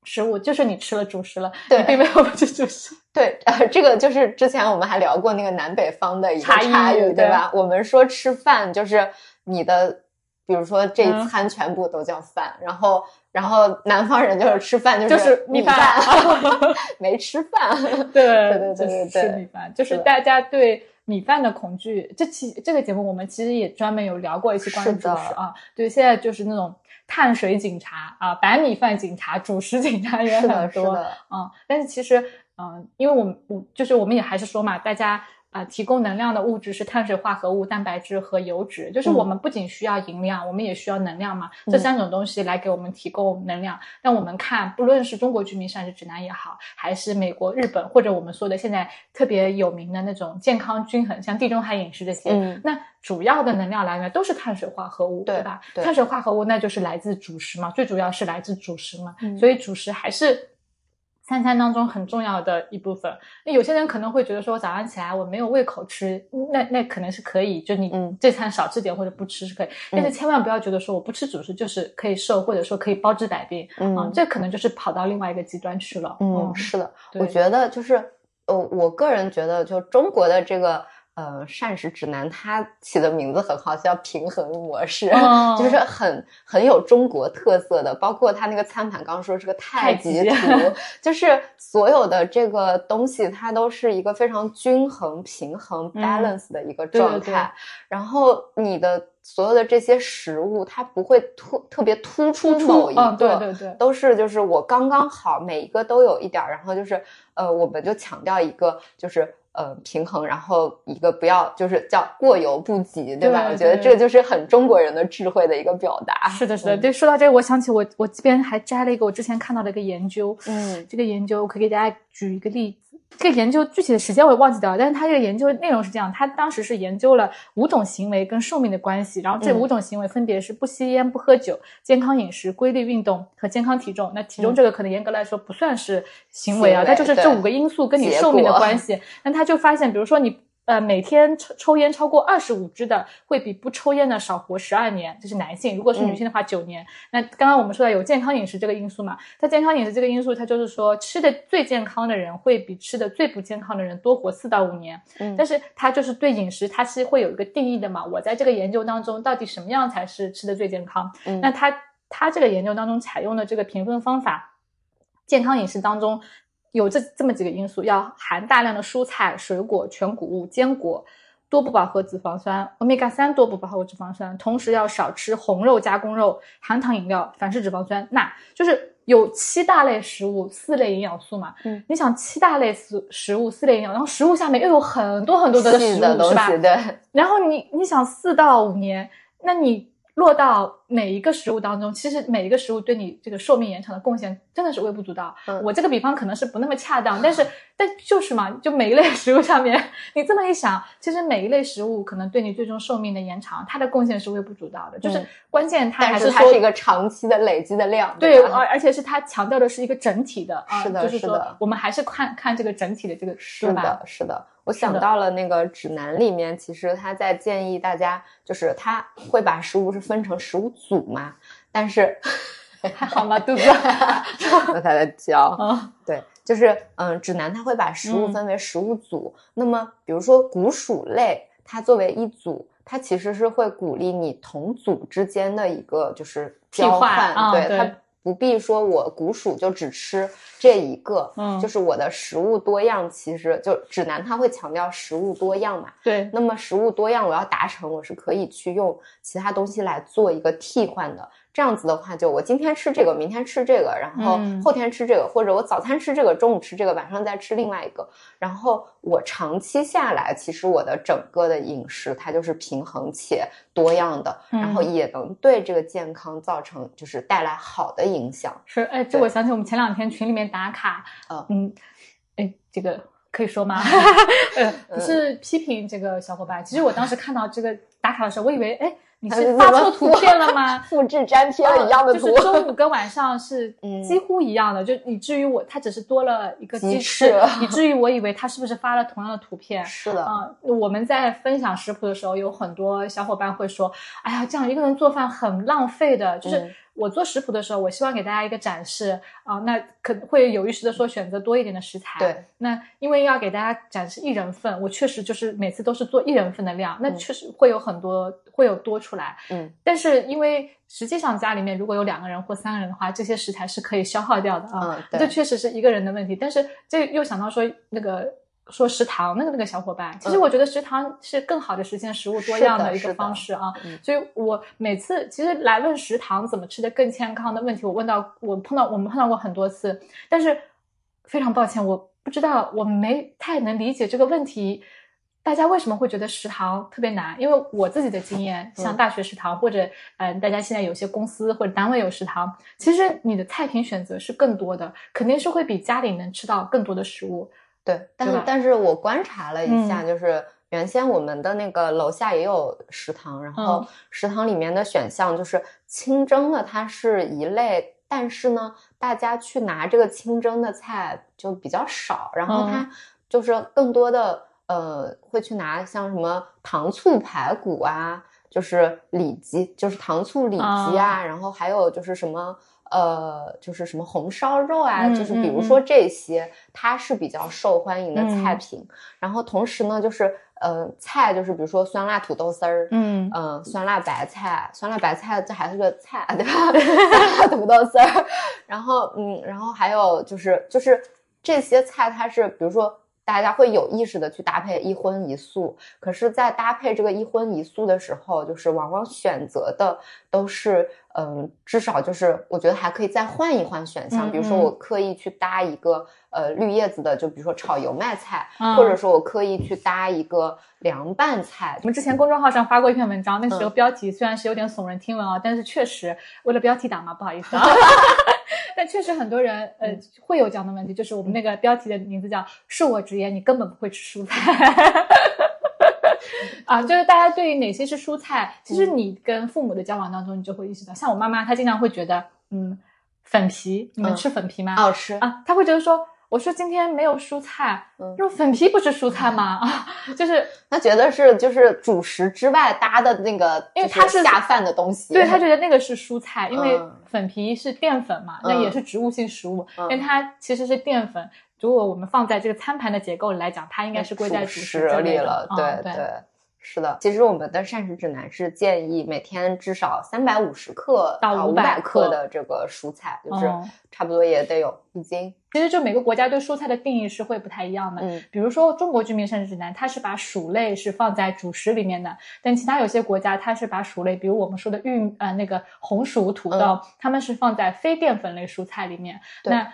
食物，就是你吃了主食了，对你并没有不吃主食。对，呃，这个就是之前我们还聊过那个南北方的一个差异差异，对对吧？我们说吃饭就是你的，比如说这一嗯餐全部都叫饭，然后然后南方人就是吃饭就就是米米饭 没吃饭。对对对对就是对对吃米饭，就是大家对米饭的恐惧。这期这个节目我们其实也专门有聊过一期关于主食啊，对，现在就是那种碳水警察啊，白米饭警察、主食警察也，很多。是的，嗯，但是其实，嗯，因为我们我就是我们也还是说嘛，大家啊、提供能量的物质是碳水化合物、蛋白质和油脂，就是我们不仅需要营养，我们也需要能量嘛，这三种东西来给我们提供能量。但我们看，不论是中国居民膳食指南也好，还是美国、日本，或者我们说的现在特别有名的那种健康均衡，像地中海饮食这些，嗯那主要的能量来源都是碳水化合物，对吧？对碳水化合物那就是来自主食嘛，最主要是来自主食嘛，嗯所以主食还是。三餐当中很重要的一部分，那有些人可能会觉得说，早上起来我没有胃口吃，那那可能是可以，就你嗯。这餐少吃点或者不吃是可以，但是千万不要觉得说我不吃主食就是可以瘦，或者说可以包治百病，嗯。啊，这可能就是跑到另外一个极端去了。嗯，是的，我觉得就是呃，我个人觉得，就中国的这个呃膳食指南，它起的名字很好，叫平衡模式，哦 就是很很有中国特色的。包括它那个餐盘，刚刚说是个太极图，极就是所有的这个东西，它都是一个非常均衡、平衡、嗯 balance 的一个状态。对然后你的所有的这些食物，它不会突特别突出突某一个，嗯，对对对，都是就是我刚刚好，每一个都有一点儿，然后就是呃，我们就强调一个就是呃平衡，然后一个不要就是叫过犹不及，对吧？对我觉得对这就是很中国人的智慧的一个表达。是的，是的。嗯对，说到这个，我想起我我这边还摘了一个我之前看到的一个研究，嗯这个研究我可以给大家举一个例子。这个研究具体的时间我也忘记掉了，但是他这个研究内容是这样：他当时是研究了五种行为跟寿命的关系，然后这嗯五种行为分别是不吸烟、不喝酒、健康饮食、规律运动和健康体重。那体重这个可能严格来说不算是行为啊，嗯行为它就是这五个因素跟你寿命的关系。那他就发现，比如说你。呃，每天抽抽烟超过二十五支的，会比不抽烟的少活十二年，这是男性；如果是女性的话，九、年。那刚刚我们说到有健康饮食这个因素嘛，它健康饮食这个因素，它就是说吃的最健康的人会比吃的最不健康的人多活四到五年。嗯但是它就是对饮食，它是会有一个定义的嘛。我在这个研究当中，到底什么样才是吃的最健康？嗯那它它这个研究当中采用的这个评分方法，健康饮食当中有这这么几个因素，要含大量的蔬菜、水果、全谷物、坚果。多不饱和脂肪酸、欧米伽三多不饱和脂肪酸，同时要少吃红肉、加工肉、含糖饮料、反式脂肪酸、钠，就是有七大类食物、四类营养素嘛。嗯，你想七大类食食物、四类营养，然后食物下面又有很多很多的食物，是吧，？对，然后你你想四到五年，那你落到每一个食物当中，其实每一个食物对你这个寿命延长的贡献真的是微不足道。嗯我这个比方可能是不那么恰当，但是但就是嘛，就每一类食物上面，你这么一想，其实每一类食物可能对你最终寿命的延长，它的贡献是微不足道的。就是嗯关键它但还说是它是一个长期的累积的量，对，而而且是它强调的是一个整体的啊，是的就是说我们还是看看这个整体的这个是吧的，是的，我想到了那个指南里面，其实他在建议大家，就是他会把食物是分成食物组嘛，但是 还好吗，肚子？那他在教，啊，对，就是嗯，指南它会把食物嗯分为食物组。那么，比如说谷薯类，它作为一组，它其实是会鼓励你同组之间的一个就是替交换啊对对它不必说我谷薯就只吃这一个，嗯就是我的食物多样，其实就指南它会强调食物多样嘛。对，那么食物多样，我要达成，我是可以去用其他东西来做一个替换的。这样子的话，就我今天吃这个，明天吃这个，然后嗯后天吃这个，或者我早餐吃这个，中午吃这个，晚上再吃另外一个。然后我长期下来，其实我的整个的饮食它就是平衡且多样的，嗯然后也能对这个健康造成就是带来好的影响。是，哎，这我想起我们前两天群里面打卡，嗯嗯，哎，这个可以说吗？呃，不是批评这个小伙伴，其实我当时看到这个打卡的时候，我以为，哎，你是发错图片了吗？复制粘贴了一样的图，哦就是中午跟晚上是 嗯几乎一样的，就以至于我它只是多了一个鸡鸡翅翅，以至于我以为他是不是发了同样的图片。是的，啊、我们在分享食谱的时候，有很多小伙伴会说：“哎呀，这样一个人做饭很浪费的。”就是嗯我做食谱的时候，我希望给大家一个展示啊、那可能会有意识的说选择多一点的食材。对，那因为要给大家展示一人份，我确实就是每次都是做一人份的量，那嗯确实会有很多会有多出来。嗯，但是因为实际上家里面如果有两个人或三个人的话，这些食材是可以消耗掉的啊。嗯，对这确实是一个人的问题，但是这又想到说那个说食堂那个那个小伙伴，其实嗯我觉得食堂是更好的实现食物多是样一个的是的方式啊。嗯所以我每次其实来问食堂怎么吃的更健康的问题，我问到我碰到我们碰到过很多次，但是非常抱歉，我不知道我没太能理解这个问题。大家为什么会觉得食堂特别难？因为我自己的经验，像大学食堂或者嗯、呃大家现在有些公司或者单位有食堂，其实你的菜品选择是更多的，肯定是会比家里能吃到更多的食物。对，但是但是我观察了一下，嗯。就是原先我们的那个楼下也有食堂，然后嗯。食堂里面的选项就是清蒸的，它是一类，但是呢，大家去拿这个清蒸的菜就比较少，然后嗯。它就是更多的呃会去拿像什么糖醋排骨啊，就是里脊，就是糖醋里脊啊，然后还有就是什么。呃，就是什么红烧肉啊，嗯就是比如嗯说这些，它是比较受欢迎的菜嗯品。然后同时呢，就是呃菜，就是比如说酸辣土豆丝儿，嗯嗯、酸辣白菜，酸辣白菜这还是个菜，对吧？酸辣土豆丝儿，然后嗯，然后还有就是就是这些菜，它是比如说。大家会有意识的去搭配一荤一素，可是，在搭配这个一荤一素的时候，就是往往选择的都是，嗯，至少就是我觉得还可以再换一换选项，嗯比如说嗯。我刻意去搭一个呃绿叶子的，就比如说炒油麦菜，嗯或者说我刻意去搭一个凉拌菜。我，们之前公众号上发过一篇文章，那时候嗯。标题虽然是有点耸人听闻啊，但是确实为了标题党嘛，不好意思啊。但确实很多人呃嗯会有这样的问题，就是我们那个标题的名字叫“恕我直言，你根本不会吃蔬菜 ”。啊，就是大家对于哪些是蔬菜，其实你跟父母的交往当中，你就会意识到，像我妈妈，她经常会觉得，嗯，粉皮，你们嗯吃粉皮吗？好吃。啊，她会觉得说，我说今天没有蔬菜，嗯说粉皮不是蔬菜吗？啊，就是他觉得是就是主食之外搭的那个，因为它是下饭的东西。对他觉得那个是蔬菜，因为嗯粉皮是淀粉嘛，那嗯也是植物性食物，嗯但它其实是淀粉。如果我们放在这个餐盘的结构里来讲，它应该是归在主食这类的了。对对，是的。其实我们的膳食指南是建议每天至少三百五十克到500五百克克的这个蔬菜，就是嗯差不多也得有一斤。其实就每个国家对蔬菜的定义是会不太一样的。嗯比如说中国居民膳食指南，它是把薯类是放在主食里面的，但其他有些国家它是把薯类，比如我们说的玉呃那个红薯、土豆，嗯它们是放在非淀粉类蔬菜里面。对那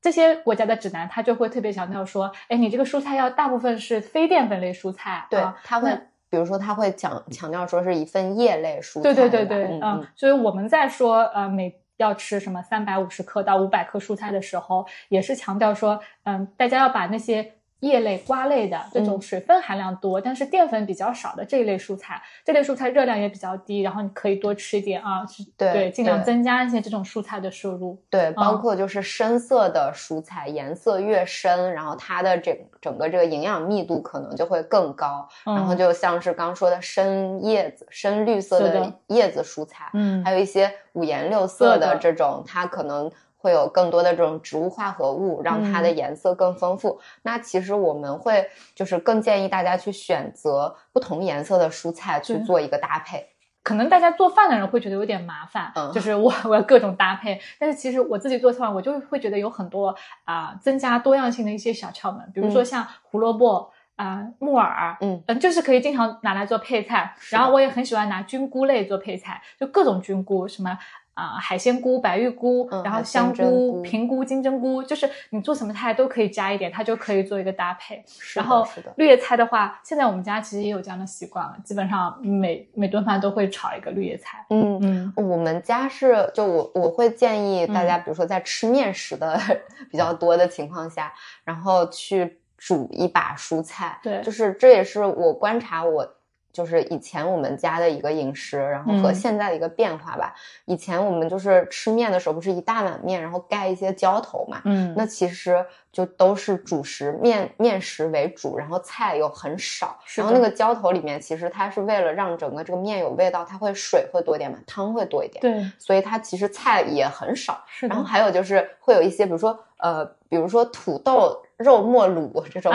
这些国家的指南，它就会特别强调说，哎，你这个蔬菜要大部分是非淀粉类蔬菜，对啊，他会那比如说他会讲强调说是一份叶类蔬菜。对对对对，嗯嗯，所以我们在说呃每要吃什么三百五十克到五百克蔬菜的时候，也是强调说，嗯，大家要把那些叶类、瓜类的这种嗯水分含量多，但是淀粉比较少的这一类蔬菜，这类蔬菜热量也比较低，然后你可以多吃一点啊，是对尽量增加一些这种蔬菜的摄入。对，包嗯括就是深色的蔬菜，颜色越深，然后它的整整个这个营养密度可能就会更高。然后嗯就像是刚说的深叶子、深绿色的叶子蔬菜，嗯还有一些五颜六色的这种，它可能会有更多的这种植物化合物，让它的嗯。颜色更丰富。那其实我们会就是更建议大家去选择不同颜色的蔬菜去做一个搭配。可能大家做饭的人会觉得有点麻烦，嗯就是我 我要各种搭配，但是其实我自己做菜，我就会觉得有很多啊、增加多样性的一些小窍门，比如说嗯。像胡萝卜啊、木耳，嗯。嗯，就是可以经常拿来做配菜。然后我也很喜欢拿菌菇类做配菜，就各种菌菇，什么啊、海鲜菇、白玉菇，嗯然后香菇、菇平菇、金针菇，就是你做什么菜都可以加一点，它就可以做一个搭配。是然后绿叶菜的话，现在我们家其实也有这样的习惯了，基本上每每顿饭都会炒一个绿叶菜。嗯。嗯我们家是，就我我会建议大家，嗯比如说在吃面食的 比较多的情况下，然后去煮一把蔬菜。对就是这也是我观察我就是以前我们家的一个饮食，然后和嗯现在的一个变化吧。以前我们就是吃面的时候，不是一大碗面，然后盖一些浇头嘛。嗯那其实就都是主食面面食为主，然后菜又很少。然后那个浇头里面，其实它是为了让整个这个面有味道，它会水会多一点嘛，汤会多一点。对，所以它其实菜也很少。是的然后。还有就是会有一些，比如说呃，比如说土豆肉末卤这种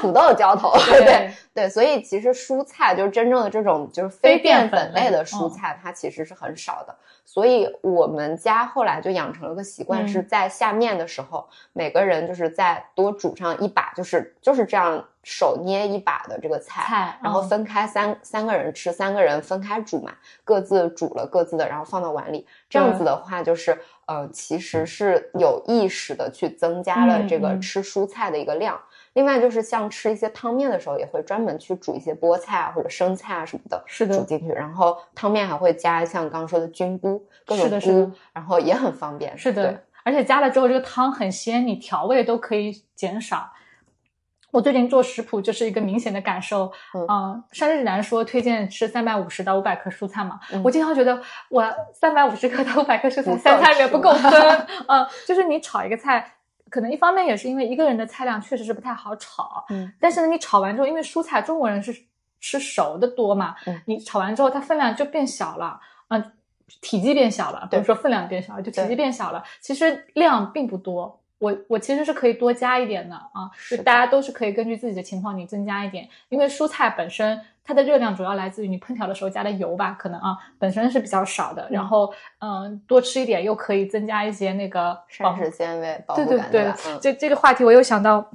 土豆浇头，对对对，所以其实蔬菜就是真正的这种就是非非淀淀粉类的嗯蔬菜，它其实是很少的。所以我们家后来就养成了个习惯，嗯是在下面的时候，每个人就是再多煮上一把，就是就是这样手捏一把的这个菜，然后分开三三个人吃，三个人分开煮嘛，各自煮了各自的，然后放到碗里。这样子的话，就是呃，其实是有意识的去增加了嗯这个嗯吃蔬菜的一个量。另外就是像吃一些汤面的时候，也会专门去煮一些菠菜啊或者生菜啊什么的，是的煮进去。然后汤面还会加像刚刚说的菌菇，各种是的是的菇，然后也很方便。是的，，而且加了之后，这个汤很鲜，你调味都可以减少。我最近做食谱就是一个明显的感受，嗯。嗯，膳食指南说推荐吃三百五十到五百克蔬菜嘛，嗯。我经常觉得我三百五十克到五百克蔬菜三餐里面不够分，嗯，就是你炒一个菜，可能一方面也是因为一个人的菜量确实是不太好炒，嗯，但是呢，你炒完之后，因为蔬菜中国人是吃熟的多嘛，嗯你炒完之后它分量就变小了，嗯、体积变小了，不对是说分量变小了，就体积变小了，其实量并不多。我我其实是可以多加一点的啊，就大家都是可以根据自己的情况你增加一点，因为蔬菜本身它的热量主要来自于你烹调的时候加的油吧，可能啊本身是比较少的，然后嗯多吃一点又可以增加一些那个保膳食纤维保护感，对对对？嗯，这这个话题我又想到，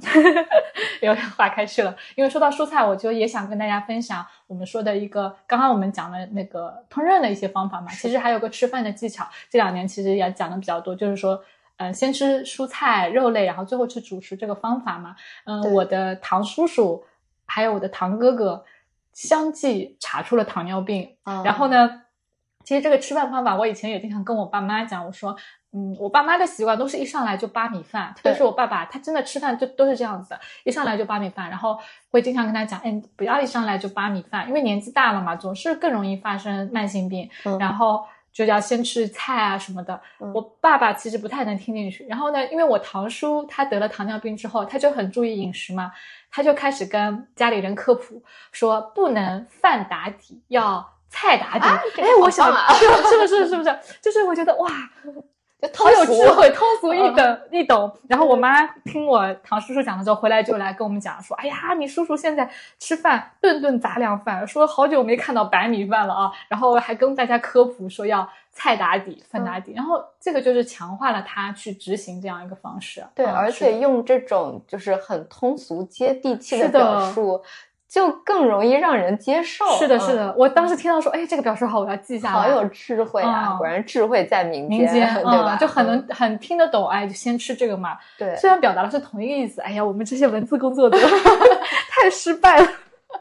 有点划开去了。因为说到蔬菜，我就也想跟大家分享我们说的一个，刚刚我们讲的那个烹饪的一些方法嘛。其实还有个吃饭的技巧，这两年其实也讲的比较多，就是说。嗯，先吃蔬菜、肉类，然后最后吃主食这个方法嘛。嗯，对我的堂叔叔还有我的堂哥哥相继查出了糖尿病，嗯然后呢，其实这个吃饭方法，我以前也经常跟我爸妈讲，我说，嗯，我爸妈的习惯都是一上来就扒米饭，特别是我爸爸，他真的吃饭就都是这样子的，一上来就扒米饭，然后会经常跟他讲，哎，不要一上来就扒米饭，因为年纪大了嘛，总是更容易发生慢性病，嗯然后。就要先吃菜啊什么的，嗯我爸爸其实不太能听进去。然后呢，因为我堂叔他得了糖尿病之后，他就很注意饮食嘛，他就开始跟家里人科普说，不能饭打底，要菜打底。哎，我想 是不是是是不是？就是我觉得哇，就好有通俗智慧，通俗易嗯懂易懂。然后我妈听我堂叔叔讲了之后，回来就来跟我们讲说：“哎呀，你叔叔现在吃饭顿顿杂粮饭，说好久没看到白米饭了啊。”然后还跟大家科普说要菜打底、饭打嗯底。然后这个就是强化了他去执行这样一个方式。对，嗯而且用这种就是很通俗、接地气的表述，就更容易让人接受。是的，是嗯，的。我当时听到说：“哎，这个表示好，我要记下来。”好有智慧啊！嗯果然智慧在民民间，对吧？嗯，就很能嗯很听得懂，哎，就先吃这个嘛。对，虽然表达的是同一个意思，哎呀，我们这些文字工作者 太失败了。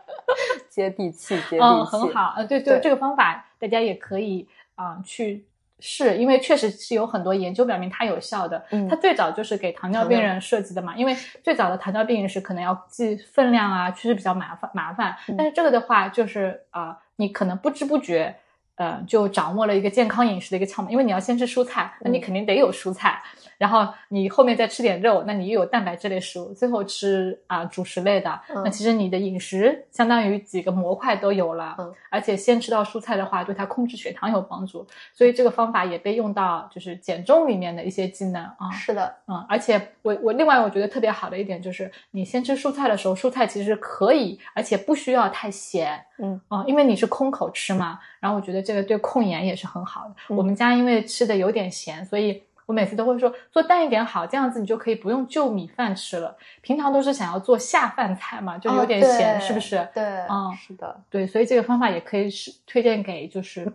接地气，接地气，嗯，很好，呃，对对，对这个方法大家也可以啊、去试，因为确实是有很多研究表明它有效的。嗯它最早就是给糖尿病人设计的嘛，因为最早的糖尿病人是可能要记分量啊，确实比较麻烦麻烦。嗯但是这个的话，就是啊、你可能不知不觉。呃，就掌握了一个健康饮食的一个窍门，因为你要先吃蔬菜，那你嗯。肯定得有蔬菜，然后你后面再吃点肉，那你又有蛋白质类食物，最后吃啊、主食类的，嗯。那其实你的饮食相当于几个模块都有了，嗯。而且先吃到蔬菜的话，对它控制血糖有帮助，所以这个方法也被用到就是减重里面的一些技能啊，是的，嗯，而且我我另外我觉得特别好的一点就是，你先吃蔬菜的时候，蔬菜其实可以，而且不需要太咸，嗯。啊、因为你是空口吃嘛，然后我觉得这个对控盐也是很好的。嗯我们家因为吃的有点咸，所以我每次都会说做淡一点好，这样子你就可以不用就米饭吃了。平常都是想要做下饭菜嘛，就有点咸，哦是不是？对，嗯是的，对，所以这个方法也可以是推荐给就是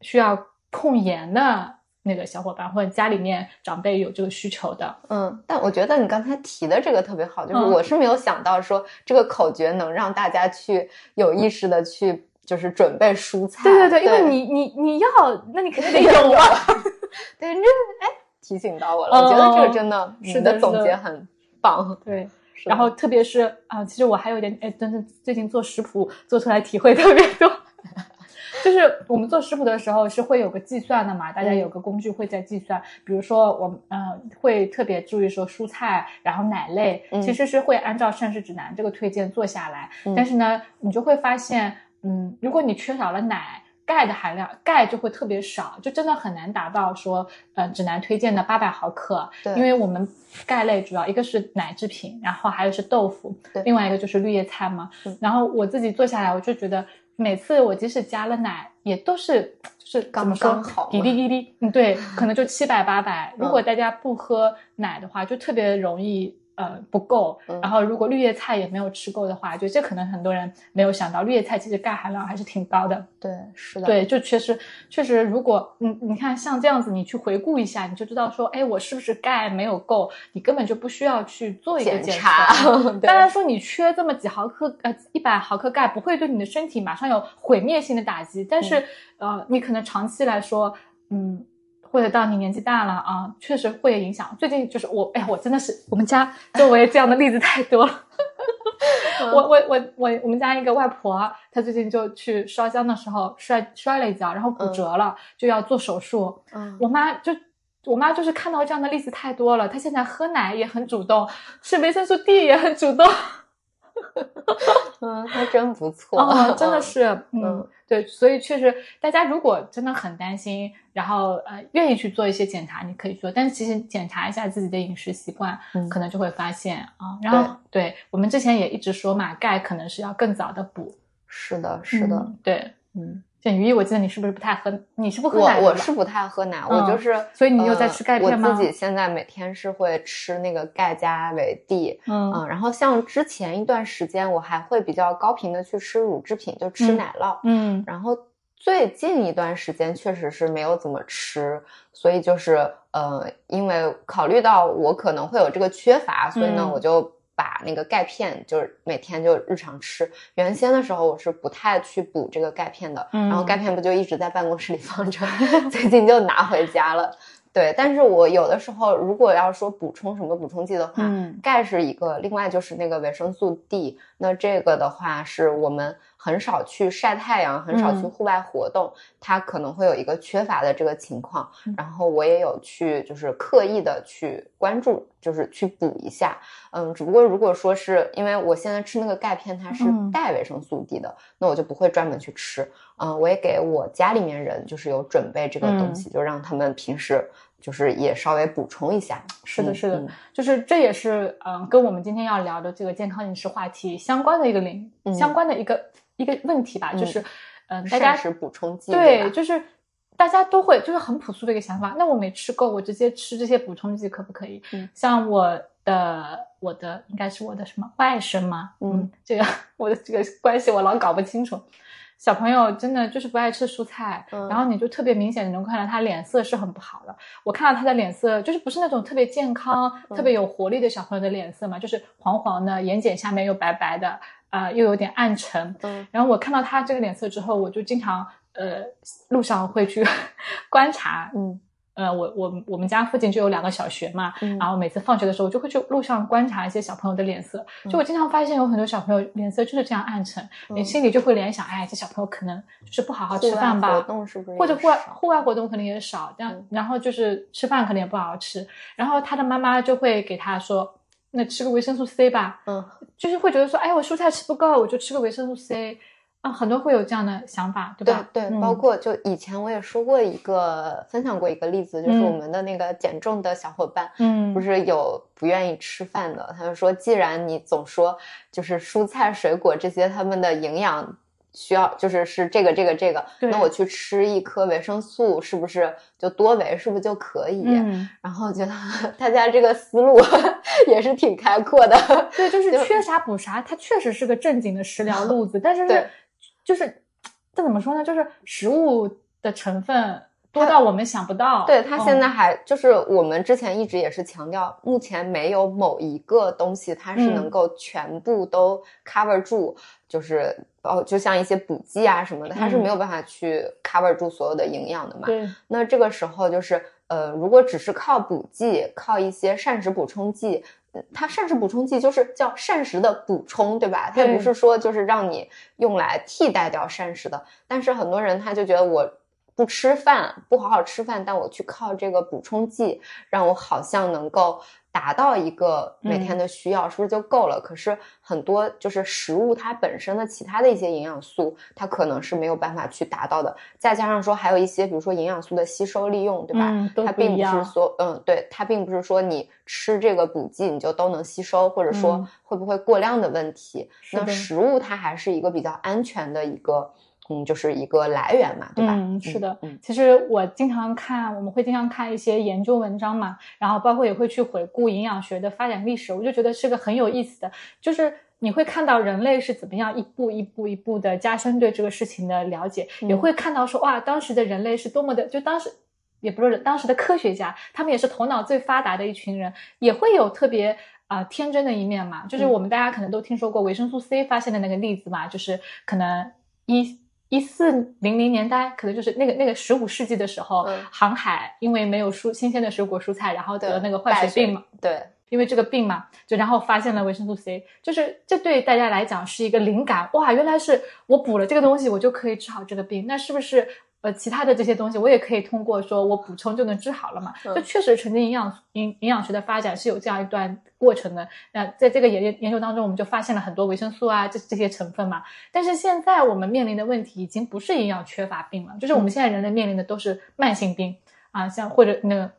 需要控盐的那个小伙伴，或者家里面长辈有这个需求的。嗯，但我觉得你刚才提的这个特别好，就是嗯我是没有想到说这个口诀能让大家去有意识的去就是准备蔬菜，对对对，对因为你你你要，那你肯定得 有啊。对这哎提醒到我了，我觉得这个真的是的总结很棒，对，然后特别是啊、其实我还有一点，哎，真的最近做食谱做出来体会特别多。就是我们做食谱的时候是会有个计算的嘛，大家嗯。有个工具会在计算，比如说我们呃会特别注意说蔬菜，然后奶类，嗯。其实是会按照膳食指南这个推荐做下来。嗯。但是呢，你就会发现，嗯，如果你缺少了奶。钙的含量，钙就会特别少，就真的很难达到说，呃，指南推荐的八百毫克。对因为我们钙类主要一个是奶制品，然后还有是豆腐对，另外一个就是绿叶菜嘛嗯。然后我自己做下来，我就觉得每次我即使加了奶，也都是就是刚刚好滴滴滴滴，嗯，对，可能就七百八百。嗯如果大家不喝奶的话，就特别容易呃不够，嗯然后如果绿叶菜也没有吃够的话，就这可能很多人没有想到，绿叶菜其实钙含量还是挺高的。对，是的，对，就确实确实，如果你你看像这样子，你去回顾一下，你就知道说，哎，我是不是钙没有够？你根本就不需要去做一个检检查 当然说你缺这么几毫克，呃，一百毫克钙不会对你的身体马上有毁灭性的打击，但是、呃，你可能长期来说，嗯。或者到你年纪大了啊，确实会有影响。最近就是我，哎呀，我真的是我们家周围这样的例子太多了。嗯 我我我我我们家一个外婆，她最近就去烧香的时候摔摔了一跤，然后骨折了，就要做手术。嗯，我妈就我妈就是看到这样的例子太多了，她现在喝奶也很主动，吃维生素 D 也很主动。嗯，还真不错，哦，真的是，嗯，嗯对，所以确实，大家如果真的很担心，然后呃愿意去做一些检查，你可以做，但是其实检查一下自己的饮食习惯，嗯可能就会发现啊。然后对我们之前也一直说嘛，钙可能是要更早的补，是的，是的，嗯对。嗯，简于，我记得你是不是不太喝？你是不喝奶我是不太喝奶，我嗯就是，所以你有在吃钙片吗呃我自己现在每天是会吃那个钙加维 D，嗯嗯，然后像之前一段时间，我还会比较高频的去吃乳制品，就吃嗯奶酪，嗯然后最近一段时间确实是没有怎么吃，所以就是呃，因为考虑到我可能会有这个缺乏，所以呢，嗯我就把那个钙片就是每天就日常吃。原先的时候我是不太去补这个钙片的，嗯然后钙片不就一直在办公室里放着，最近就拿回家了。对，但是我有的时候如果要说补充什么补充剂的话，嗯钙是一个，另外就是那个维生素 D。那这个的话是我们很少去晒太阳，很少去嗯户外活动，它可能会有一个缺乏的这个情况。嗯然后我也有去就是刻意的去关注，就是去补一下。嗯，只不过如果说是因为我现在吃那个钙片，它是嗯带维生素 D 的，那我就不会专门去吃。嗯，我也给我家里面人就是有准备这个嗯东西，就让他们平时就是也稍微补充一下。是的，嗯是的，嗯就是这也是嗯、跟我们今天要聊的这个健康饮食话题相关的一个领域，嗯相关的一个一个问题吧，嗯就是嗯、大家膳食补充剂对，吧就是大家都会就是很朴素的一个想法，那我没吃够，我直接吃这些补充剂可不可以？嗯像我的我的应该是我的什么外甥吗，嗯，这个我的这个关系我老搞不清楚。小朋友真的就是不爱吃蔬菜，嗯然后你就特别明显的能看到他脸色是很不好的。我看到他的脸色就是不是那种特别健康、嗯特别有活力的小朋友的脸色嘛，就是黄黄的，眼睑下面又白白的，啊、又有点暗沉。嗯。然后我看到他这个脸色之后，我就经常呃路上会去 观察，嗯。呃，我我我们家附近就有两个小学嘛，嗯。然后每次放学的时候，我就会去路上观察一些小朋友的脸色，嗯。就我经常发现有很多小朋友脸色就是这样暗沉，你嗯心里就会联想，哎，这小朋友可能就是不好好吃饭吧，活动是不是或者户外户外活动可能也少，这样、嗯。然后就是吃饭可能也不好好吃，然后他的妈妈就会给他说，那吃个维生素 C 吧，嗯就是会觉得说，哎，我蔬菜吃不够，我就吃个维生素 C，啊，很多会有这样的想法，对对吧？对，嗯包括就以前我也说过一个分享过一个例子，就是嗯我们的那个减重的小伙伴，嗯，不是有不愿意吃饭的，他就说，既然你总说就是蔬菜水果这些他们的营养。需要就是是这个这个这个，那我去吃一颗维生素是不是就多维是不是就可以？嗯，然后觉得 大家这个思路 也是挺开阔的。对，就是 缺啥补啥，它确实是个正经的食疗路子，但是就是这怎么说呢？就是食物的成分多到我们想不到。对他现嗯在还、就是我们之前一直也是强调，目前没有某一个东西它是嗯能够全部都 cover 住，就是哦，就像一些补剂啊什么的，它是嗯没有办法去 cover 住所有的营养的嘛。对，那这个时候就是呃，如果只是靠补剂，靠一些膳食补充剂。呃它膳食补充剂就是叫膳食的补充，对吧？它也不是说就是让你用来替代掉膳食的。但是很多人他就觉得我不吃饭，不好好吃饭，但我去靠这个补充剂，让我好像能够达到一个每天的需要，是不是就够了？可是很多就是食物它本身的其他的一些营养素，它可能是没有办法去达到的。再加上说还有一些，比如说营养素的吸收利用，对吧？嗯它并不是说，嗯，对，它并不是说你吃这个补剂你就都能吸收，或者说嗯会不会过量的问题。那食物它还是一个比较安全的一个嗯，就是一个来源嘛，对吧？嗯，是的。嗯其实我经常看，我们会经常看一些研究文章嘛，然后包括也会去回顾营养学的发展历史，我就觉得是个很有意思的，就是你会看到人类是怎么样一步一步一步的加深对这个事情的了解，嗯也会看到说哇，当时的人类是多么的，就当时。也不是当时的科学家，他们也是头脑最发达的一群人，也会有特别啊、呃天真的一面嘛。就是嗯我们大家可能都听说过维生素 C 发现的那个例子嘛，就是可能一一四零零年代，可能就是那个那个十五世纪的时候，嗯航海因为没有蔬新鲜的水果蔬菜，然后得了那个坏血病嘛，对，因为这个病嘛，就然后发现了维生素 C，就是这对大家来讲是一个灵感，哇，原来是我补了这个东西，我就可以治好这个病，那是不是？呃，其他的这些东西我也可以通过说我补充就能治好了嘛？嗯就确实，曾经营养营营养学的发展是有这样一段过程的。那在这个研研究当中，我们就发现了很多维生素啊，这这些成分嘛。但是现在我们面临的问题已经不是营养缺乏病了，就是我们现在人类面临的都是慢性病啊，像或者那个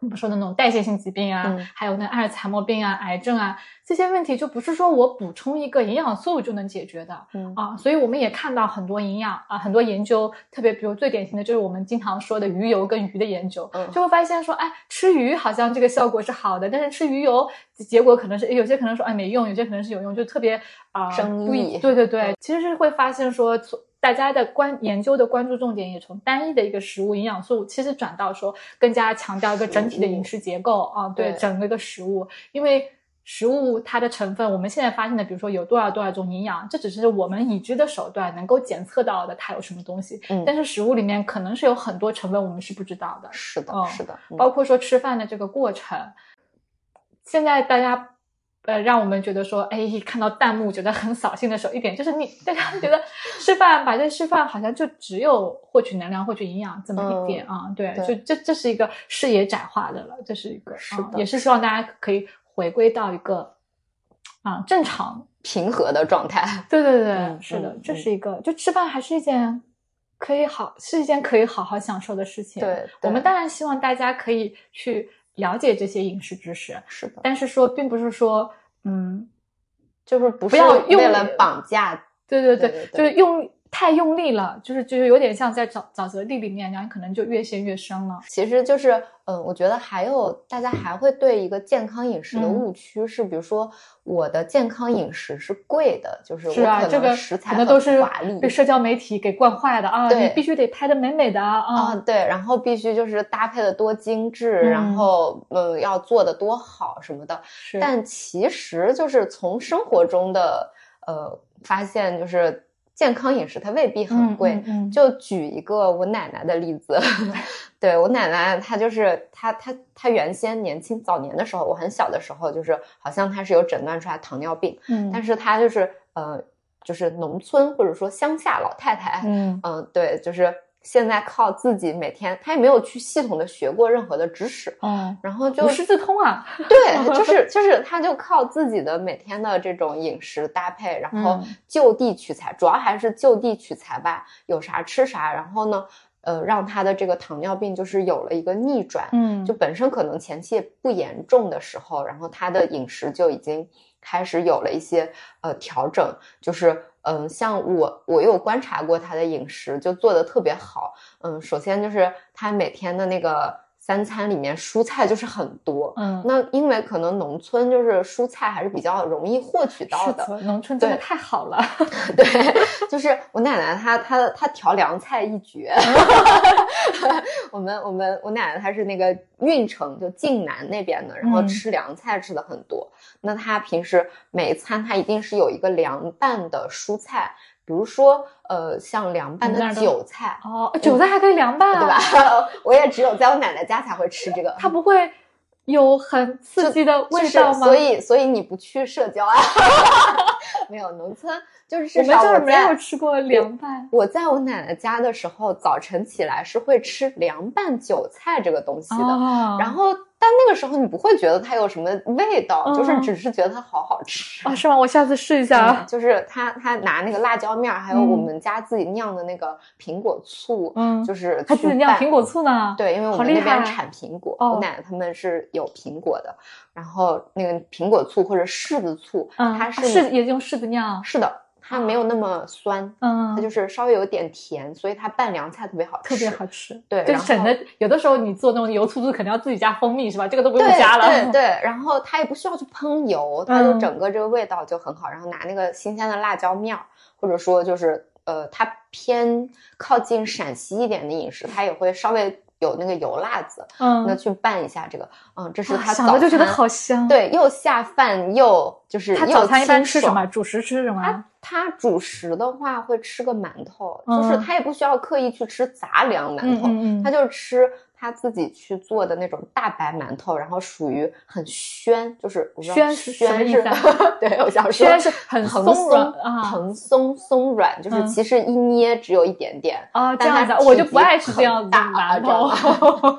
我们说的那种代谢性疾病啊，嗯还有那阿尔茨海默病啊、癌症啊这些问题，就不是说我补充一个营养素就能解决的。嗯啊，所以我们也看到很多营养啊，很多研究，特别比如最典型的就是我们经常说的鱼油跟鱼的研究，嗯就会发现说，哎，吃鱼好像这个效果是好的，但是吃鱼油结果可能是有些可能说哎没用，有些可能是有用，就特别啊、争议对对对，其实是会发现说。从大家的关研究的关注重点也从单一的一个食物营养素，其实转到说更加强调一个整体的饮食结构啊，对对整个一个食物，因为食物它的成分，我们现在发现的，比如说有多少多少种营养，这只是我们已知的手段能够检测到的它有什么东西，嗯但是食物里面可能是有很多成分我们是不知道的，是的，哦是的，嗯包括说吃饭的这个过程。现在大家呃，让我们觉得说，哎，看到弹幕觉得很扫兴的时候，一点就是你大家觉得 吃饭把这吃饭好像就只有获取能量、获取营养这么一点啊，对，对就这这是一个视野窄化的了，这是一个，是的啊也是希望大家可以回归到一个啊正常。平和的状态。对 对对，嗯是的，嗯这是一个，就吃饭还是一件可以好，是一件可以好好享受的事情。对。对我们当然希望大家可以去了解这些饮食知识，是的，但是说并不是说，嗯，就是不要用为了绑架，对对对对对。就是用太用力了，就是就是有点像在沼沼泽地里面，然后可能就越陷越深了。其实就是，嗯，我觉得还有大家还会对一个健康饮食的嗯误区是，比如说我的健康饮食是贵的，就是我可这个能食材可能都是很华丽被社交媒体给惯坏的啊！对你必须得拍的美美的啊！对，然后必须就是搭配的多精致，嗯然后嗯要做的多好什么的，是，但其实就是从生活中的呃发现，就是健康饮食它未必很贵。嗯嗯。嗯就举一个我奶奶的例子，对我奶奶，她就是她她她原先年轻早年的时候，我很小的时候，就是好像她是有诊断出来糖尿病，嗯，但是她就是呃就是农村或者说乡下老太太，嗯。嗯，对，就是现在靠自己每天，他也没有去系统的学过任何的知识，嗯，然后就无师自通啊！对，就是就是，他就靠自己的每天的这种饮食搭配，然后嗯就地取材，主要还是就地取材吧，有啥吃啥。然后呢，呃，让他的这个糖尿病就是有了一个逆转，嗯，就本身可能前期不严重的时候，然后他的饮食就已经开始有了一些呃调整，就是嗯，像我我有观察过他的饮食，就做的特别好。嗯，首先就是他每天的那个三餐里面蔬菜就是很多，嗯，那因为可能农村就是蔬菜还是比较容易获取到的，农村真的太好了。对，就是我奶奶她她她调凉菜一绝。我们我们我奶奶她是那个运城就晋南那边的，然后嗯吃凉菜吃的很多。那她平时每餐她一定是有一个凉拌的蔬菜，比如说呃像凉拌的韭菜，哦，韭菜还可以凉拌，对吧？？我也只有在我奶奶家才会吃这个。它不会有很刺激的味就是道吗？所以所以你不去社交啊？没有农村，就是至我们就是没有吃过凉拌。我在我奶奶家的时候，早晨起来是会吃凉拌韭菜这个东西的。哦，然后，但那个时候你不会觉得它有什么味道，嗯就是只是觉得它好好吃。啊，是吗？我下次试一下。就是他他拿那个辣椒面儿，还有嗯我们家自己酿的那个苹果醋，嗯就是他自己酿苹果醋呢。对，因为我们那边产苹果，哦我奶奶他们是有苹果的，然后那个苹果醋或者柿子醋，嗯，它是柿子也用柿子酿。是的，它没有那么酸，嗯，它就是稍微有点甜，所以它拌凉菜特别好吃，特别好吃。对，就省得有的时候你做那种油醋猪，肯定要自己加蜂蜜是吧？这个都不用加了。对对，然后它也不需要去烹油，它就嗯整个这个味道就很好。然后拿那个新鲜的辣椒面儿，或者说就是呃，它偏靠近陕西一点的饮食，它也会稍微有那个油辣子，嗯，那去拌一下这个，嗯，这是哇它早想的就觉得餐好香。，对，又下饭又就是又他早餐一般吃什么？主食吃什么他？他主食的话会吃个馒头，就是嗯他也不需要刻意去吃杂粮馒头，嗯嗯嗯他就吃他自己去做的那种大白馒头，然后属于很宣，就是宣宣是 对，我想说宣是很蓬松蓬松松软，就是嗯其实一捏只有一点点。啊，这样子啊，我就不爱吃这样大馒头。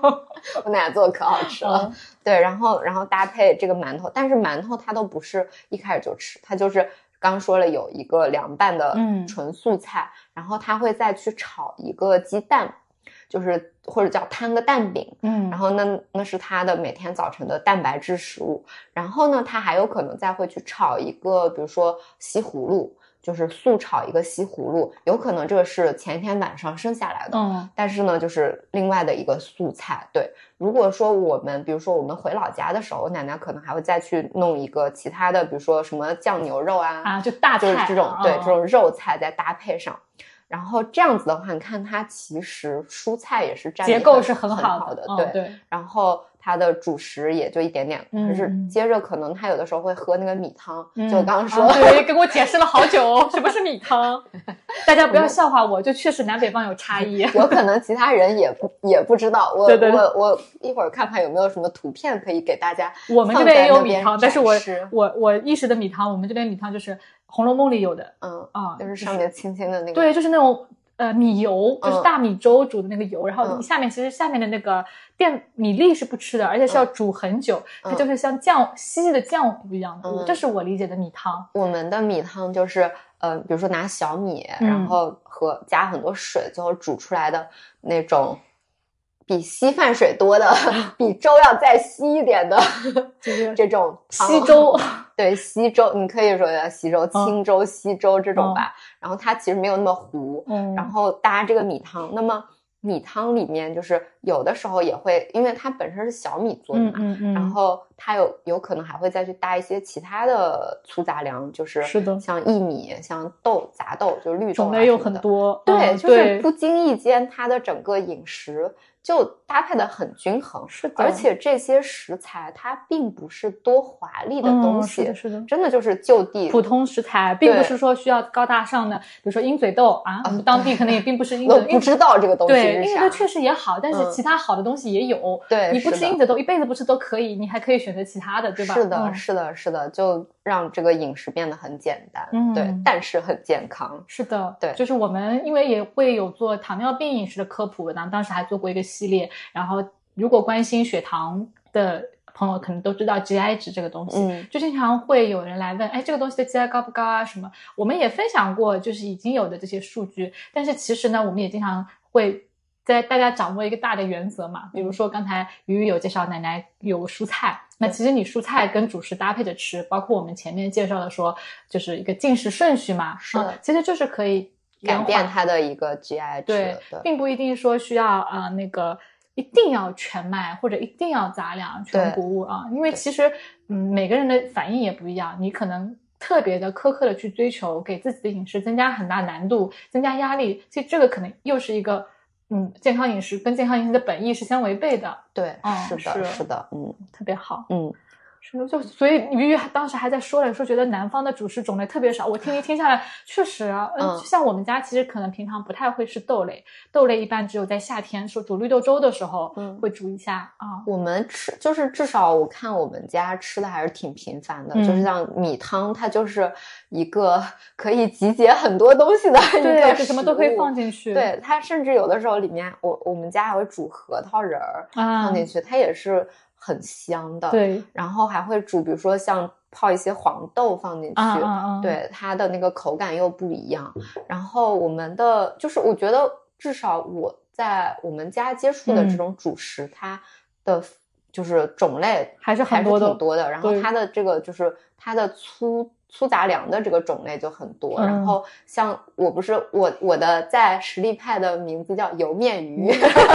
我奶奶做的可好吃了，嗯对，然后然后搭配这个馒头，但是馒头它都不是一开始就吃，它就是刚说了有一个凉拌的嗯纯素菜，然后它会再去炒一个鸡蛋，就是或者叫摊个蛋饼，嗯，然后那那是他的每天早晨的蛋白质食物，然后呢，他还有可能再会去炒一个，比如说西葫芦，就是素炒一个西葫芦，有可能这个是前一天晚上剩下来的，嗯但是呢，就是另外的一个素菜。对，如果说我们，比如说我们回老家的时候，我奶奶可能还会再去弄一个其他的，比如说什么酱牛肉啊，啊，就大菜就是这种、对嗯这种肉菜再搭配上。然后这样子的话，你看它其实蔬菜也是占结构是很好好的，嗯对。对，然后它的主食也就一点点，可是嗯接着可能他有的时候会喝那个米汤，嗯就我刚刚说，啊对，跟我解释了好久什么是米汤，大家不要笑话我，就确实南北方有差异。有可能其他人也不也不知道。我 对对对我我一会儿看看有没有什么图片可以给大家。我们这边也有米汤，但是我我我意识的米汤，我们这边米汤就是《红楼梦》里有的嗯，啊，就是上面轻轻的那个，对，就是那种呃米油，就是嗯大米粥煮的那个油，然后嗯你下面其实下面的那个淀米粒是不吃的，而且是要煮很久，它嗯就是像浆稀的浆糊一样这是我理解的米汤。我们的米汤就是，呃，比如说拿小米，嗯然后和加很多水，最后煮出来的那种。比稀饭水多的，比粥要再稀一点的 就是这种稀粥，对稀粥，你可以说叫稀粥、清粥、稀粥这种嗯吧。然后它其实没有那么糊，嗯，然后搭这个米汤。那么米汤里面就是有的时候也会，因为它本身是小米做的嘛，嗯嗯嗯，然后它有有可能还会再去搭一些其他的粗杂粮，就是是的像薏米、像豆、杂豆，就是绿豆、啊、种类有。很多，对，嗯就是不经意间，它的整个饮食就搭配的很均衡，是的而且这些食材它并不是多华丽的东嗯西，是的是的真的就是就地普通食材，并不是说需要高大上的，比如说鹰嘴豆啊，我们当地可能也并不是 鹰我嘴，不知道这个东西对，鹰嘴豆。确实也好，但是嗯其他好的东西也有。对你不吃鹰嘴豆，一辈子不吃都可以，你还可以选择其他的，对吧？是的，嗯是的，是的，就让这个饮食变得很简单，嗯对，但是很健康。是的，对就是我们因为也会有做糖尿病饮食的科普，然后当时还做过一个系列，然后如果关心血糖的朋友可能都知道 GI 值这个东西，嗯就经常会有人来问，哎，这个东西的 GI 高不高啊？什么？我们也分享过，就是已经有的这些数据，但是其实呢，我们也经常会。在大家掌握一个大的原则嘛，比如说刚才鱼鱼有介绍奶奶有蔬菜，那其实你蔬菜跟主食搭配着吃，包括我们前面介绍的说，就是一个进食顺序嘛，是。嗯其实就是可以改变它的一个 GI 值，对，并不一定说需要呃那个一定要全麦或者一定要杂粮全对谷物啊，因为其实嗯每个人的反应也不一样，你可能特别的苛刻的去追求，给自己的饮食增加很大难度，增加压力，其实这个可能又是一个嗯健康饮食跟健康饮食的本意是相违背的，对，嗯是的，是。是的，嗯。特别好。嗯，是，就所以鱼鱼当时还在说了，说觉得南方的主食种类特别少。我听一听下来，确实啊，嗯，像我们家其实可能平常不太会吃豆类，豆类一般只有在夏天说煮绿豆粥的时候，嗯会煮一下啊。我们吃就是至少我看我们家吃的还是挺频繁的，嗯就是像米汤，它就是一个可以集结很多东西的一对，什么都可以放进去。对，它甚至有的时候里面，我我们家还会煮核桃仁儿啊放进去，它也是很香的。，对然后还会煮，比如说像泡一些黄豆放进去，啊啊啊！，对它的那个口感又不一样。然后我们的就是，我觉得至少我在我们家接触的嗯这种主食，它的就是种类还是还是很多的挺多的。然后它的这个就是它的粗粗杂粮的这个种类就很多。嗯然后像我不是我我的在实力派的名字叫油面鱼，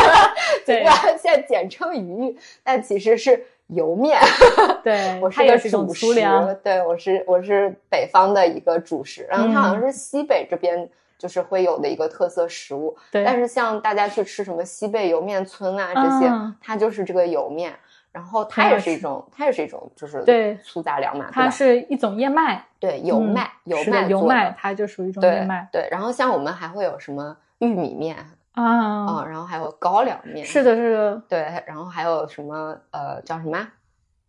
对尽管现在简称鱼，但其实是油面。对，我是个它也是一种主食粮，，对我是我是北方的一个主食，然后它好像嗯是西北这边就是会有的一个特色食物。对，但是像大家去吃什么西贝莜面村啊这些，嗯它就是这个油面，然后它也是一种，它也是一种就是对粗杂粮嘛，它？是一种燕麦，对油嗯麦，油麦油麦，它就属于一种燕麦对，然后像我们还会有什么玉米面啊、啊，然后还有高粱面，是的，是的，对，然后还有什么呃叫什么啊？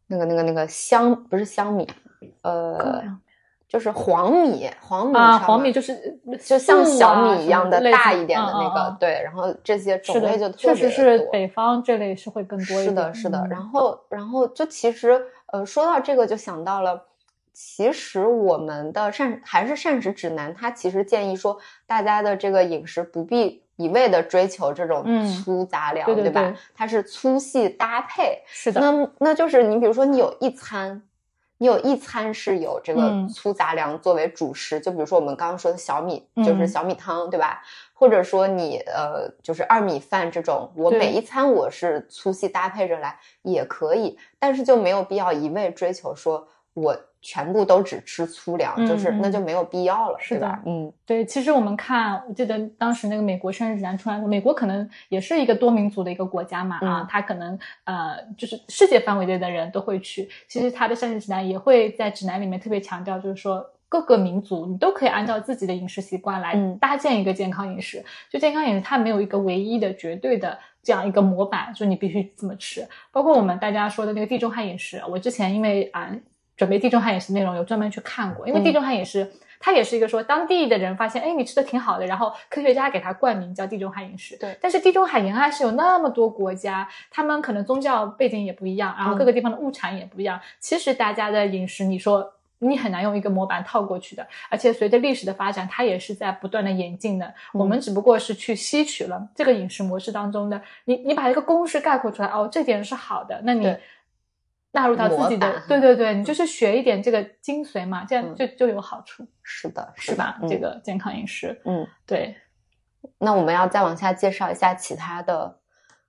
那个那个那个香不是香米，高呃粱，就是黄米，黄米啊，黄米就是就像小啊米一样的大一点的那个，对，然后这些种类就，特别确实是北方这类是会更多一点。是的，是的。嗯然后，然后就其实，呃，说到这个，就想到了，其实我们的膳还是膳食指南，它其实建议说，大家的这个饮食不必一味的追求这种嗯粗杂粮，对对吧对？它是粗细搭配。是的，那那就是你比如说，你有一餐。你有一餐是有这个嗯。粗杂粮作为主食，就比如说我们刚刚说的小米，就是嗯。小米汤，对吧？或者说你呃，就是二米饭这种，我每一餐我是粗细搭配着来也可以，但是就没有必要一味追求说我全部都只吃粗粮，嗯就是那嗯就没有必要了，是吧的？嗯，对，其实我们看，我记得当时那个美国膳食指南出来美国可能也是一个多民族的一个国家嘛，啊嗯，它可能呃，就是世界范围内的人都会去。其实他的膳食指南也会在指南里面特别强调，就是说各个民族你都可以按照自己的饮食习惯来嗯搭建一个健康饮食。就健康饮食，它没有一个唯一的绝对的这样一个模板，就你必须这么吃。包括我们大家说的那个地中海饮食，我之前因为啊。准备地中海饮食内容，有专门去看过，因为嗯地中海饮食、它也是一个说当地的人发现，哎，你吃的挺好的，然后科学家给它冠名叫地中海饮食。对但是地中海沿岸是有那么多国家，他们可能宗教背景也不一样，然后嗯各个地方的物产也不一样。其实大家的饮食，你说你很难用一个模板套过去的，而且随着历史的发展，它也是在不断的演进的。我们只不过是去吸取了这个饮食模式当中的，你你把一个公式概括出来，哦，这点是好的，那你对纳入到自己的，对对对，你就是学一点这个精髓嘛，这样嗯就就有好处，是的，是吧？嗯这个健康饮食，嗯，对。那我们要再往下介绍一下其他的。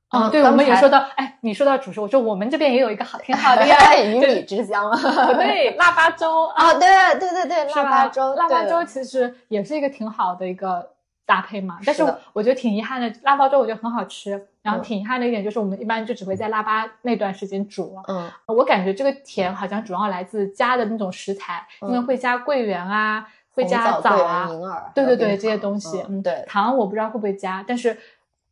啊，嗯对，我们也说到，哎，你说到主食，我说我们这边也有一个好 挺好的呀 鱼米之乡啊，对，腊八粥啊，哦，对对对对，腊八粥，腊八粥其实也是一个挺好的一个搭配嘛。但是我觉得挺遗憾的，腊八粥我觉得很好吃，然后嗯。挺遗憾的一点就是我们一般就只会在腊八那段时间煮。嗯。我感觉这个甜好像主要来自加的那种食材，因为嗯会加桂圆啊，会加枣啊，银耳，对对对，这些东西，嗯，对，糖我不知道会不会加，但是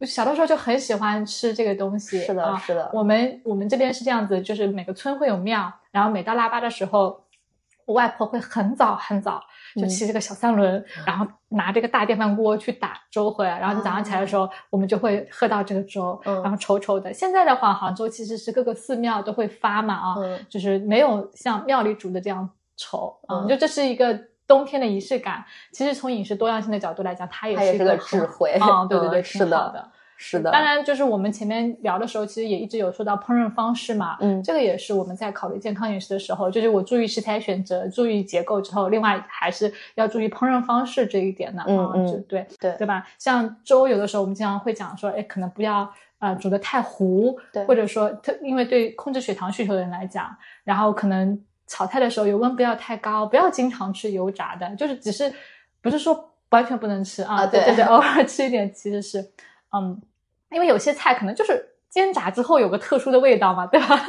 小的时候就很喜欢吃这个东西。是的，啊是的，我们我们这边是这样子，就是每个村会有庙，然后每到腊八的时候，我外婆会很早很早就嗯骑这个小三轮，然后拿这个大电饭锅去打粥回来，然后你早上起来的时候，我们就会喝到这个粥，嗯然后稠稠的。现在的话，杭州其实是各个寺庙都会发嘛啊，嗯就是没有像庙里煮的这样稠啊，嗯就这是一个。冬天的仪式感，其实从饮食多样性的角度来讲，它也是一个很智慧啊、对对对，嗯是的。是的，当然，就是我们前面聊的时候，其实也一直有说到烹饪方式嘛，嗯。这个也是我们在考虑健康饮食的时候，就是我注意食材选择、注意结构之后，另外还是要注意烹饪方式这一点的啊，嗯嗯就对对。对吧？像粥，有的时候我们经常会讲说，哎，可能不要呃煮的太糊，对。或者说特因为对控制血糖需求的人来讲，然后可能炒菜的时候油温不要太高，不要经常吃油炸的，就是只是不是说完全不能吃啊，啊对。对对，偶尔吃一点其实是嗯。因为有些菜可能就是煎炸之后有个特殊的味道嘛，对吧？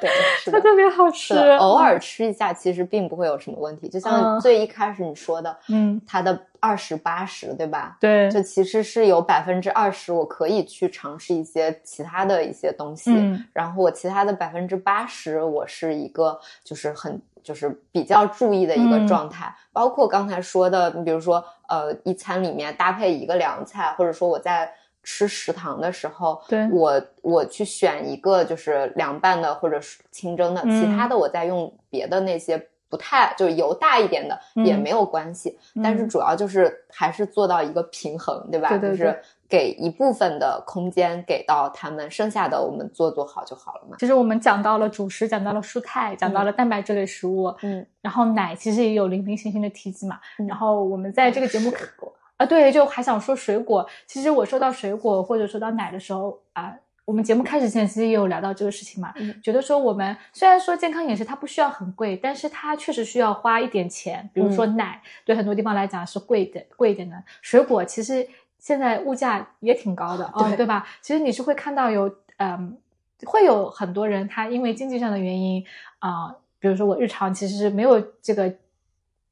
对，是它。特别好吃，偶尔吃一下，其实并不会有什么问题。就像嗯最一开始你说的，嗯，它的二十八十，对吧？对，就其实是有百分之二十，我可以去尝试一些其他的一些东西，嗯然后我其他的百分之八十，我是一个就是很就是比较注意的一个嗯状态。包括刚才说的，你比如说呃，一餐里面搭配一个凉菜，或者说我在吃食堂的时候，对我我去选一个就是凉拌的或者是清蒸的，嗯其他的我再用别的那些不太就是油大一点的也没有关系，但是主要就是还是做到一个平衡，对吧？对对对就是给一部分的空间给到他们，剩下的我们做做好就好了嘛。其实我们讲到了主食，讲到了蔬菜，讲到了蛋白质类食物，嗯，然后奶其实也有零零星星的提及嘛。嗯。然后我们在这个节目水果啊，对，就还想说水果。其实我说到水果或者说到奶的时候啊，我们节目开始前其实也有聊到这个事情嘛，嗯觉得说我们虽然说健康饮食它不需要很贵，但是它确实需要花一点钱。比如说嗯奶，对很多地方来讲是贵的，贵一点的。水果其实现在物价也挺高的啊、对对吧？其实你是会看到有嗯，会有很多人他因为经济上的原因啊、比如说我日常其实是没有这个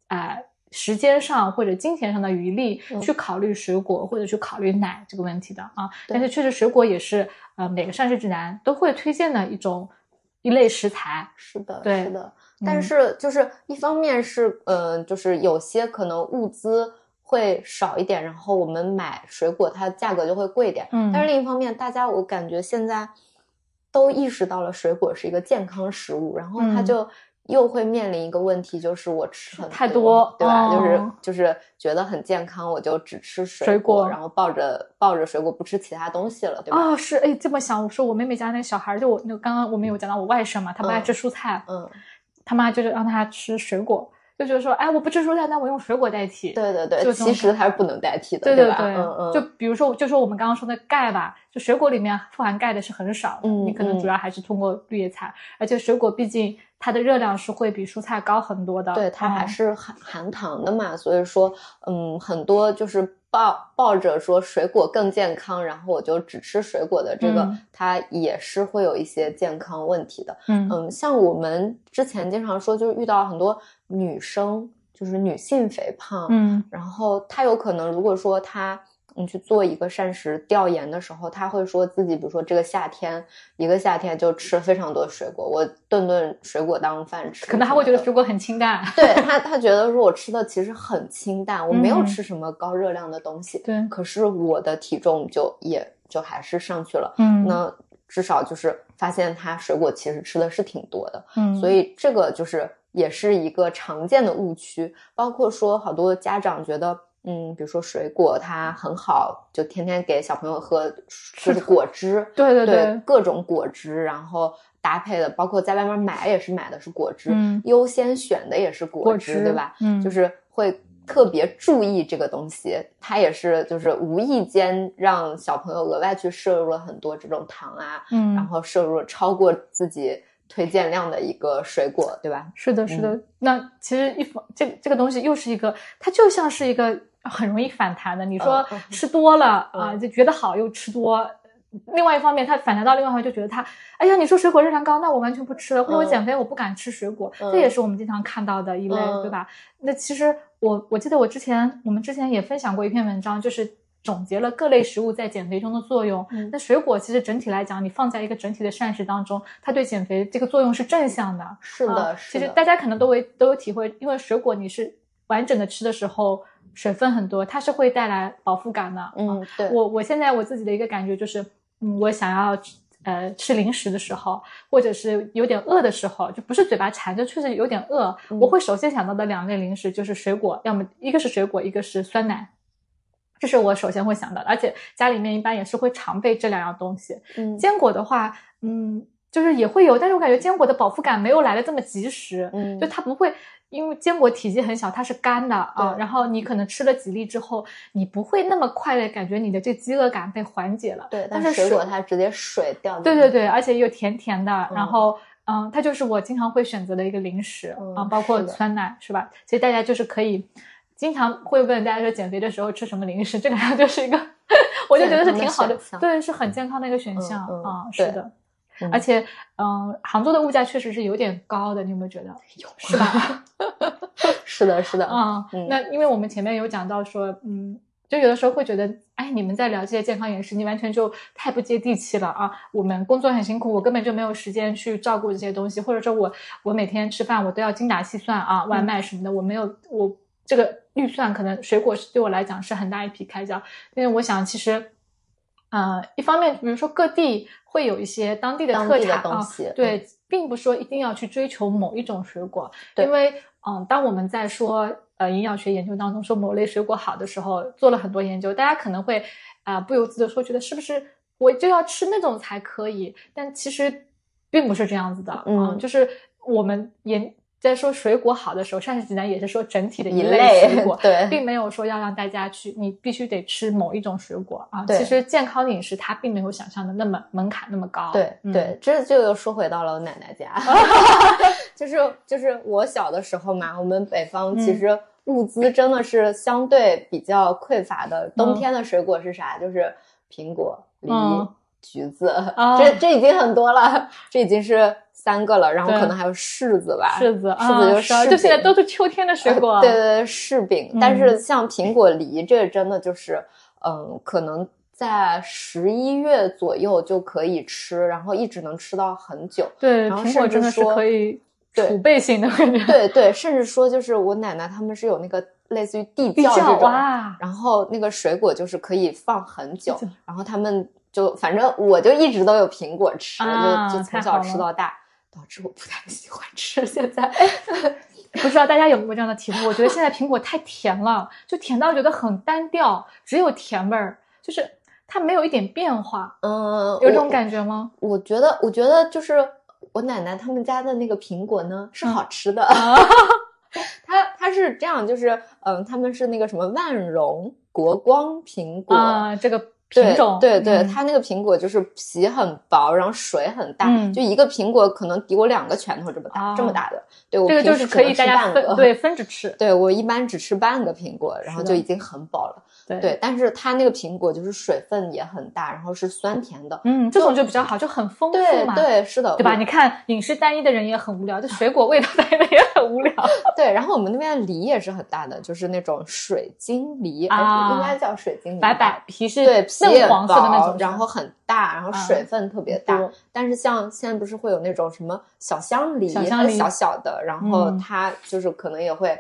啊。时间上或者金钱上的余力嗯去考虑水果或者去考虑奶这个问题的啊，但是确实水果也是呃每个膳食指南都会推荐的一种一类食材。是的，对是的。嗯但是就是一方面是，嗯、就是有些可能物资会少一点，然后我们买水果它价格就会贵一点。嗯但是另一方面，大家我感觉现在都意识到了水果是一个健康食物，然后它嗯就又会面临一个问题，就是我吃很太多多对吧？就是哦就是觉得很健康，我就只吃水水果然后抱着抱着水果不吃其他东西了，对吧？哦，是哎，这么想，我说我妹妹家那个小孩，就我那个刚刚我们有讲到我外甥嘛，他不爱嗯吃蔬菜，嗯，他妈就是让他吃水果，就觉得说，哎，我不吃蔬菜，那我用水果代替。对对对，就其实它是不能代替的，吧？对对对，嗯嗯，就比如说，就说我们刚刚说的钙吧，就水果里面富含钙的是很少的，嗯你可能嗯主要还是通过绿叶菜，而且水果毕竟它的热量是会比蔬菜高很多的，对，它还嗯是含含糖的嘛，所以说，嗯，很多就是抱抱着说水果更健康，然后我就只吃水果的这个，嗯它也是会有一些健康问题的。嗯嗯，像我们之前经常说，就是遇到很多女生，就是女性肥胖，嗯然后她有可能如果说她。你去做一个膳食调研的时候，他会说自己，比如说这个夏天，一个夏天就吃了非常多水果，我顿顿水果当饭吃，可能他会觉得水果很清淡，对他，他觉得说我吃的其实很清淡，我没有嗯吃什么高热量的东西，对，可是我的体重就也就还是上去了。嗯，那至少就是发现他水果其实吃的是挺多的，嗯，所以这个就是也是一个常见的误区。包括说好多家长觉得，嗯，比如说水果它很好，就天天给小朋友喝就是果汁，对对对各种果汁，然后搭配的，包括在外面买也是买的是果汁，嗯优先选的也是果果汁，汁对吧？嗯就是会特别注意这个东西，它也是就是无意间让小朋友额外去摄入了很多这种糖啊，嗯，然后摄入了超过自己推荐量的一个水果，对吧？是的，是的。嗯那其实一方这这个东西又是一个，它就像是一个很容易反弹的。你说吃多了、嗯啊，就觉得好又吃多。另外一方面，他反弹到另外一方面，就觉得他，哎呀，你说水果热量高，那我完全不吃了，或者我嗯减肥我不敢吃水果，嗯这也是我们经常看到的一类，嗯对吧？那其实我我记得我之前我们之前也分享过一篇文章，就是总结了各类食物在减肥中的作用。嗯那水果其实整体来讲，你放在一个整体的膳食当中，它对减肥这个作用是正向的。是的，啊其实，大家可能都会都有体会，因为水果你是完整的吃的时候，水分很多，它是会带来饱腹感的。啊嗯，对，我我现在我自己的一个感觉就是，嗯，我想要呃吃零食的时候，或者是有点饿的时候，就不是嘴巴馋，就确实有点饿，嗯我会首先想到的两类零食就是水果，要么一个是水果，一个是酸奶。这是我首先会想到的，而且家里面一般也是会常备这两样东西。嗯坚果的话，嗯，就是也会有，但是我感觉坚果的饱腹感没有来的这么及时，嗯就它不会，因为坚果体积很小，它是干的啊，然后你可能吃了几粒之后，你不会那么快的感觉你的这饥饿感被缓解了，对，但是水果它直接水掉，对对对，而且又甜甜的，嗯然后。嗯，它就是我经常会选择的一个零食、嗯啊，包括酸奶是吧？其实大家就是可以经常会问大家说减肥的时候吃什么零食，这个好像就是一个，我就觉得是挺好的对，是很健康的一个选项、啊，是的。嗯而且，嗯，杭州的物价确实是有点高的，你有没有觉得？有是吧？是的，是的，啊、嗯那因为我们前面有讲到说，嗯，就有的时候会觉得，哎，你们在聊这些健康饮食，你完全就太不接地气了啊！我们工作很辛苦，我根本就没有时间去照顾这些东西，或者说我我每天吃饭我都要精打细算啊，外卖什么的，我没有我这个预算可能水果是对我来讲是很大一笔开销，因为我想其实。呃，一方面，比如说各地会有一些当地的特产啊东西，对，并不说一定要去追求某一种水果，对因为嗯，当我们在说呃营养学研究当中说某类水果好的时候，做了很多研究，大家可能会啊、不由自主地说觉得是不是我就要吃那种才可以，但其实并不是这样子的，嗯就是我们研在说水果好的时候，上期指南也是说整体的一类类水果，对并没有说要让大家去你必须得吃某一种水果啊。对其实健康饮食它并没有想象的那么门槛那么高，嗯对对，这就又说回到了我奶奶家，就是就是我小的时候嘛，我们北方其嗯实物资真的是相对比较匮乏的。冬嗯天的水果是啥？就是苹果、梨、嗯橘子，哦这这已经很多了，这已经是三个了，然后可能还有柿子吧，柿子柿子啊就是就现在都是秋天的水果，呃对对对，柿饼。嗯但是像苹果、梨，这个真的就是，嗯，可能在十一月左右就可以吃，然后一直能吃到很久。对，然后苹果真的是可以对储备性的感觉，对对，甚至说就是我奶奶他们是有那个类似于地地窖窖这种，哇，然后那个水果就是可以放很久，然后他们就反正我就一直都有苹果吃，啊就就从小吃到大，导致我不太喜欢吃。现在 不知道大家有没有这样的体会？我觉得现在苹果太甜了，就甜到觉得很单调，只有甜味儿，就是它没有一点变化，嗯，有这种感觉吗？我觉得，我觉得就是我奶奶他们家的那个苹果呢是好吃的，啊，它它是这样，就是嗯，他们是那个什么万荣国光苹果。啊，这个对品种，对对，嗯它那个苹果就是皮很薄，然后水很大，嗯就一个苹果可能抵我两个拳头这么大，哦这么大的。对我这个就平时可以大家半个分对分着吃，对我一般只吃半个苹果，然后就已经很饱了。对对，但是它那个苹果就是水分也很大，然后是酸甜的。嗯，这种就比较好，就很丰富嘛，对对，是的，对吧？你看饮食单一的人也很无聊，就水果味道单一的也很无聊。对，然后我们那边的梨也是很大的，就是那种水晶梨，应该叫水晶梨，白白皮是对，皮也嫩黄色的那种，然后很大，然后啊水分特别大。多但是像现在不是会有那种什么小香梨，小香梨小小的，然后嗯它就是可能也会，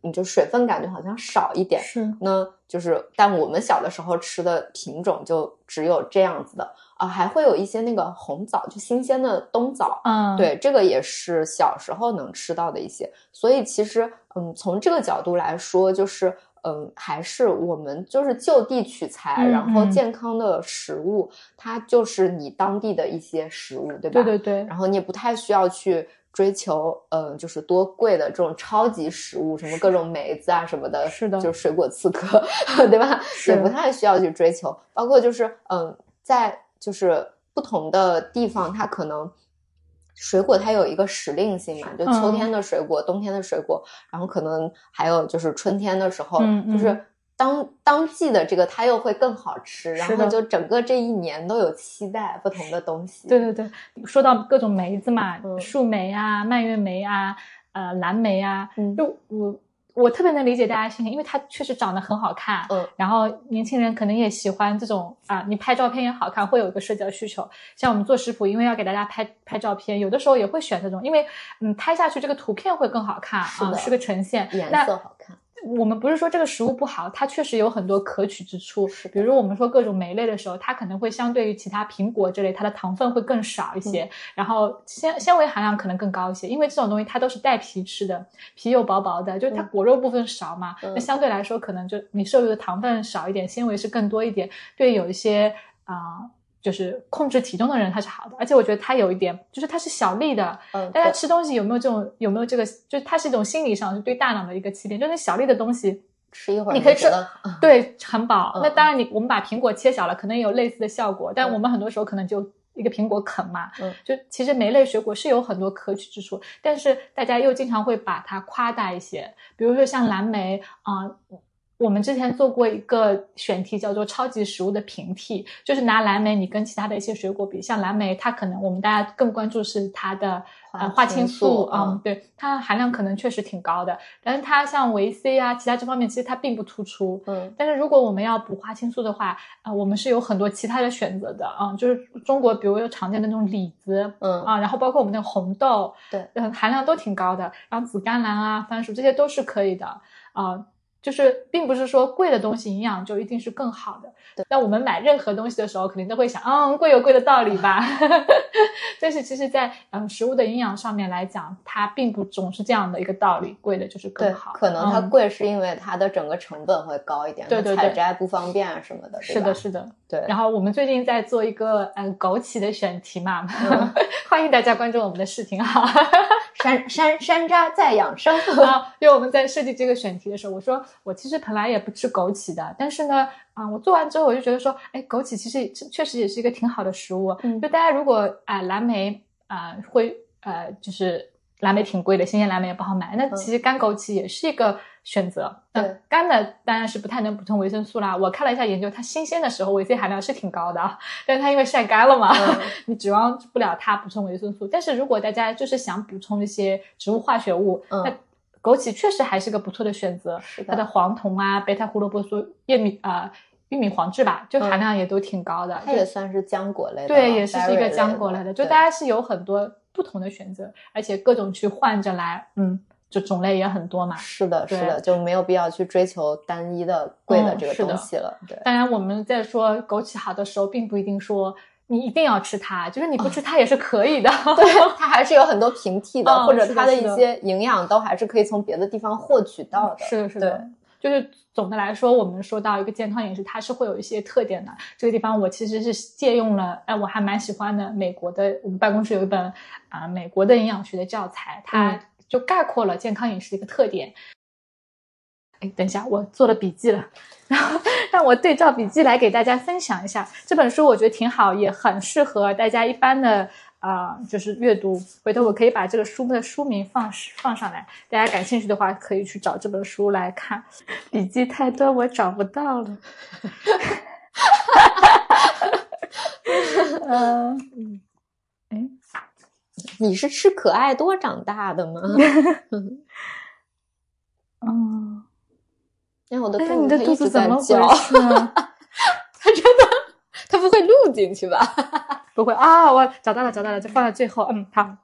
你就水分感觉好像少一点。是那就是，但我们小的时候吃的品种就只有这样子的。啊，还会有一些那个红枣，就新鲜的冬枣，嗯，对，这个也是小时候能吃到的一些，所以其实，嗯，从这个角度来说，就是，嗯，还是我们就是就地取材，嗯然后嗯健康的食物，它就是你当地的一些食物，对吧？对对对，然后你也不太需要去追求，嗯，就是多贵的这种超级食物，什么各种梅子啊什么的，是的就是水果刺客，对吧？也不太需要去追求。包括就是，嗯，在就是不同的地方，它可能水果它有一个时令性嘛，就秋嗯天的水果、冬天的水果，然后可能还有就是春天的时候，嗯嗯就是。当当季的这个它又会更好吃，然后就整个这一年都有期待不同的东西。对对对，说到各种梅子嘛，嗯树莓啊、蔓越莓啊、呃蓝莓啊，嗯就我我特别能理解大家心情，因为它确实长得很好看，嗯，然后年轻人可能也喜欢这种啊，你拍照片也好看，会有一个社交需求。像我们做食谱，因为要给大家拍拍照片，有的时候也会选这种，因为嗯拍下去这个图片会更好看啊，是个呈现。颜色好看。我们不是说这个食物不好，它确实有很多可取之处比如我们说各种莓类的时候，它可能会相对于其他苹果这类，它的糖分会更少一嗯些，然后纤纤维含量可能更高一些。因为这种东西它都是带皮吃的，皮又薄薄的，就是它嗯果肉部分少嘛，嗯那相对来说可能就你摄入的糖分少一点，纤维是更多一点，对有一些啊。就是控制体重的人，他是好的，而且我觉得他有一点，就是他是小粒的，嗯，大家吃东西有没有这种有没有这个，就是它是一种心理上是对大脑的一个欺骗，就是小粒的东西，吃一会儿你可以吃对，很饱。嗯那当然你，我们把苹果切小了，可能也有类似的效果，但嗯我们很多时候可能就一个苹果啃嘛。嗯就其实莓类水果是有很多可取之处，但是大家又经常会把它夸大一些，比如说像蓝莓啊。我们之前做过一个选题，叫做“超级食物的平替”，就是拿蓝莓你跟其他的一些水果比，像蓝莓，它可能我们大家更关注是它的呃花青素，嗯嗯，对，它含量可能确实挺高的，但是它像维 C 啊，其他这方面其实它并不突出。嗯但是如果我们要补花青素的话，啊、我们是有很多其他的选择的啊、就是中国比如有常见的那种李子嗯啊，然后包括我们那个红豆，对嗯，含量都挺高的，然后紫甘蓝啊、番薯这些都是可以的啊。就是并不是说贵的东西营养就一定是更好的。那我们买任何东西的时候，肯定都会想，嗯，贵有贵的道理吧。但是其实，在嗯食物的营养上面来讲，它并不总是这样的一个道理，贵的就是更好。可能它贵是因为它的整个成本会高一点，对对对，采摘不方便啊什么的。是的，是的，对。然后我们最近在做一个嗯枸杞的选题嘛，欢迎大家关注我们的视频哈。山山山楂在养生 啊！因为我们在设计这个选题的时候，我说我其实本来也不吃枸杞的，但是呢，啊，我做完之后我就觉得说，哎，枸杞其实确实也是一个挺好的食物。嗯，就大家如果啊蓝莓啊会呃就是蓝莓挺贵的，新鲜蓝莓也不好买，那其实干枸杞也是一个。选择，对干的当然是不太能补充维生素啦。我看了一下研究，它新鲜的时候维 C 含量是挺高的，但是它因为晒干了嘛，你指望不了它补充维生素。但是如果大家就是想补充一些植物化学物，那枸杞确实还是个不错的选择。它的黄酮啊、贝塔胡萝卜素、叶米啊、玉米黄质吧，就含量也都挺高的。它也算是浆果类的，对，也是一个浆果类的。就大家是有很多不同的选择，而且各种去换着来，嗯。就种类也很多嘛，是的，是的，就没有必要去追求单一的贵的这个东西了。对，当然我们在说枸杞好的时候，并不一定说你一定要吃它，就是你不吃它也是可以的。对，它还是有很多平替的，或者它的一些营养都还是可以从别的地方获取到的。是的，是的，就是总的来说，我们说到一个健康饮食，它是会有一些特点的。这个地方我其实是借用了，哎，我还蛮喜欢的，美国的，我们办公室有一本啊美国的营养学的教材，它。就概括了健康饮食的一个特点。哎，等一下，我做了笔记了，然后让我对照笔记来给大家分享一下这本书，我觉得挺好，也很适合大家一般的啊，就是阅读。回头我可以把这个书的书名放放上来，大家感兴趣的话可以去找这本书来看。笔记太多，我找不到了。嗯，哎。你是吃可爱多长大的吗？嗯，哎，我的肚子怎么回事啊。他真的，他不会录进去吧？不会啊，我找到了，找到了，就放在最后。嗯，好。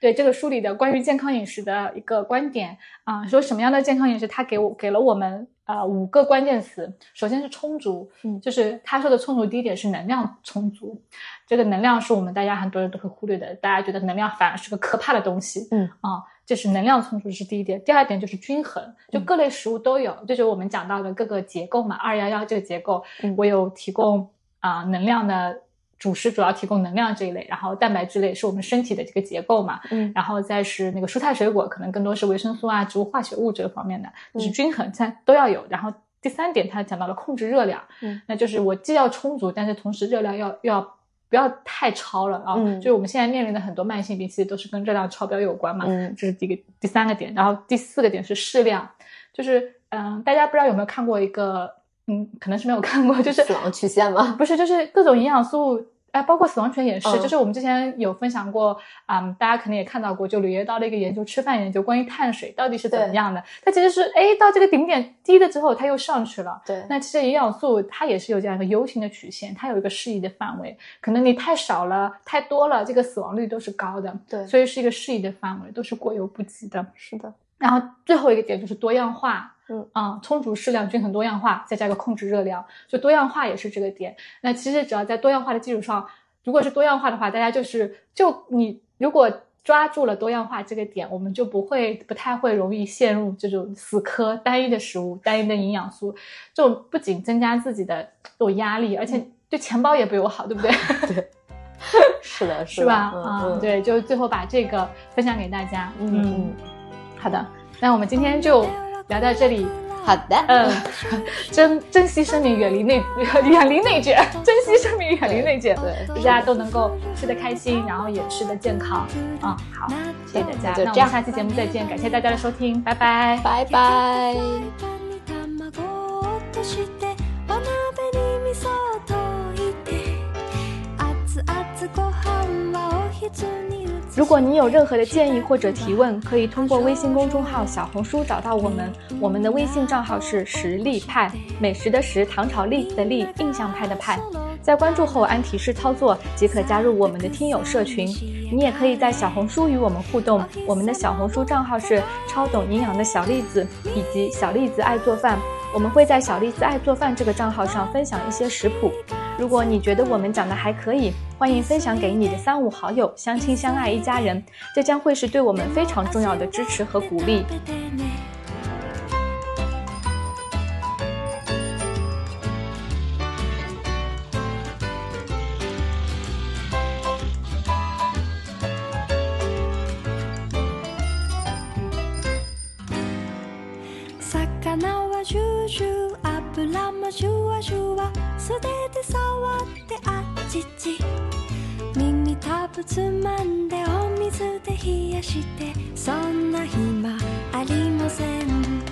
对这个书里的关于健康饮食的一个观点啊，说什么样的健康饮食，他给我给了我们呃五个关键词。首先是充足，嗯，就是他说的充足，第一点是能量充足。这个能量是我们大家很多人都会忽略的，大家觉得能量反而是个可怕的东西，嗯啊，就是能量充足是第一点。第二点就是均衡，就各类食物都有，这就是我们讲到的各个结构嘛，二幺幺这个结构，我有提供啊能量的。主食主要提供能量这一类，然后蛋白质类是我们身体的这个结构嘛，嗯，然后再是那个蔬菜水果，可能更多是维生素啊、植物化学物这个方面的，就是均衡，它都要有。然后第三点，他讲到了控制热量，嗯，那就是我既要充足，但是同时热量要要不要太超了啊，嗯，就是我们现在面临的很多慢性病，其实都是跟热量超标有关嘛，嗯，这是第一个第三个点，然后第四个点是适量，就是嗯，大家不知道有没有看过一个，嗯，可能是没有看过，就是死亡曲线吗？不是，就是各种营养素。哎，包括死亡醛也是，就是我们之前有分享过，嗯，大家可能也看到过，就吕耶刀的一个研究，吃饭研究，关于碳水到底是怎么样的。它其实是，哎，到这个顶点低了之后，它又上去了。对，那其实营养素它也是有这样一个 U 型的曲线，它有一个适宜的范围，可能你太少了，太多了，这个死亡率都是高的。对，所以是一个适宜的范围，都是过犹不及的。是的。然后最后一个点就是多样化，嗯啊，充足、适量、均衡、多样化，再加个控制热量，就多样化也是这个点。那其实只要在多样化的基础上。如果是多样化的话，大家就是就你如果抓住了多样化这个点，我们就不会不太会容易陷入这种死磕单一的食物、单一的营养素，这种不仅增加自己的这种压力，而且对钱包也不友好，对不对？对，是的，是吧？啊，对，就最后把这个分享给大家。嗯，好的，那我们今天就聊到这里。好的，嗯，珍珍惜生命，远离内远离内卷，珍惜生命，远离内 卷，对，大家都能够吃得开心，然后也吃得健康，嗯，好，谢谢大家，那我们，下期节目再见，感谢大家的收听，拜拜，拜拜。如果你有任何的建议或者提问，可以通过微信公众号、小红书找到我们。我们的微信账号是实力派，美食的食，唐朝丽的丽，印象派的派。在关注后按提示操作即可加入我们的听友社群。你也可以在小红书与我们互动，我们的小红书账号是超懂营养的小栗子以及小栗子爱做饭。我们会在小栗子爱做饭这个账号上分享一些食谱。如果你觉得我们讲的还可以，欢迎分享给你的三五好友，相亲相爱一家人，这将会是对我们非常重要的支持和鼓励。魚はジュージュー油もジュワジュワ 素手で触ってあっちち耳たぶつまんでお水で冷やしてそんな暇ありません。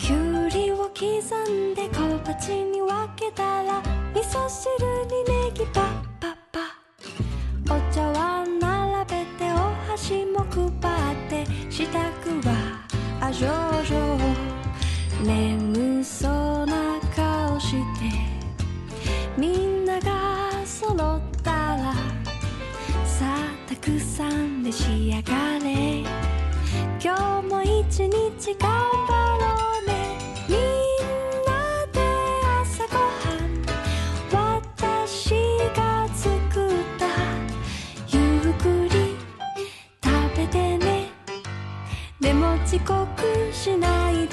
きゅうりを刻んで小鉢に分けたら味噌汁にネギパッパッパ。お茶碗並べてお箸も配って支度はあ上々。眠そうな顔してみんなが揃ったらさあたくさん召し上がれ。今日も一日頑張ろうね。みんなで朝ごはん。私が作った。ゆっくり食べてね。でも遅刻しない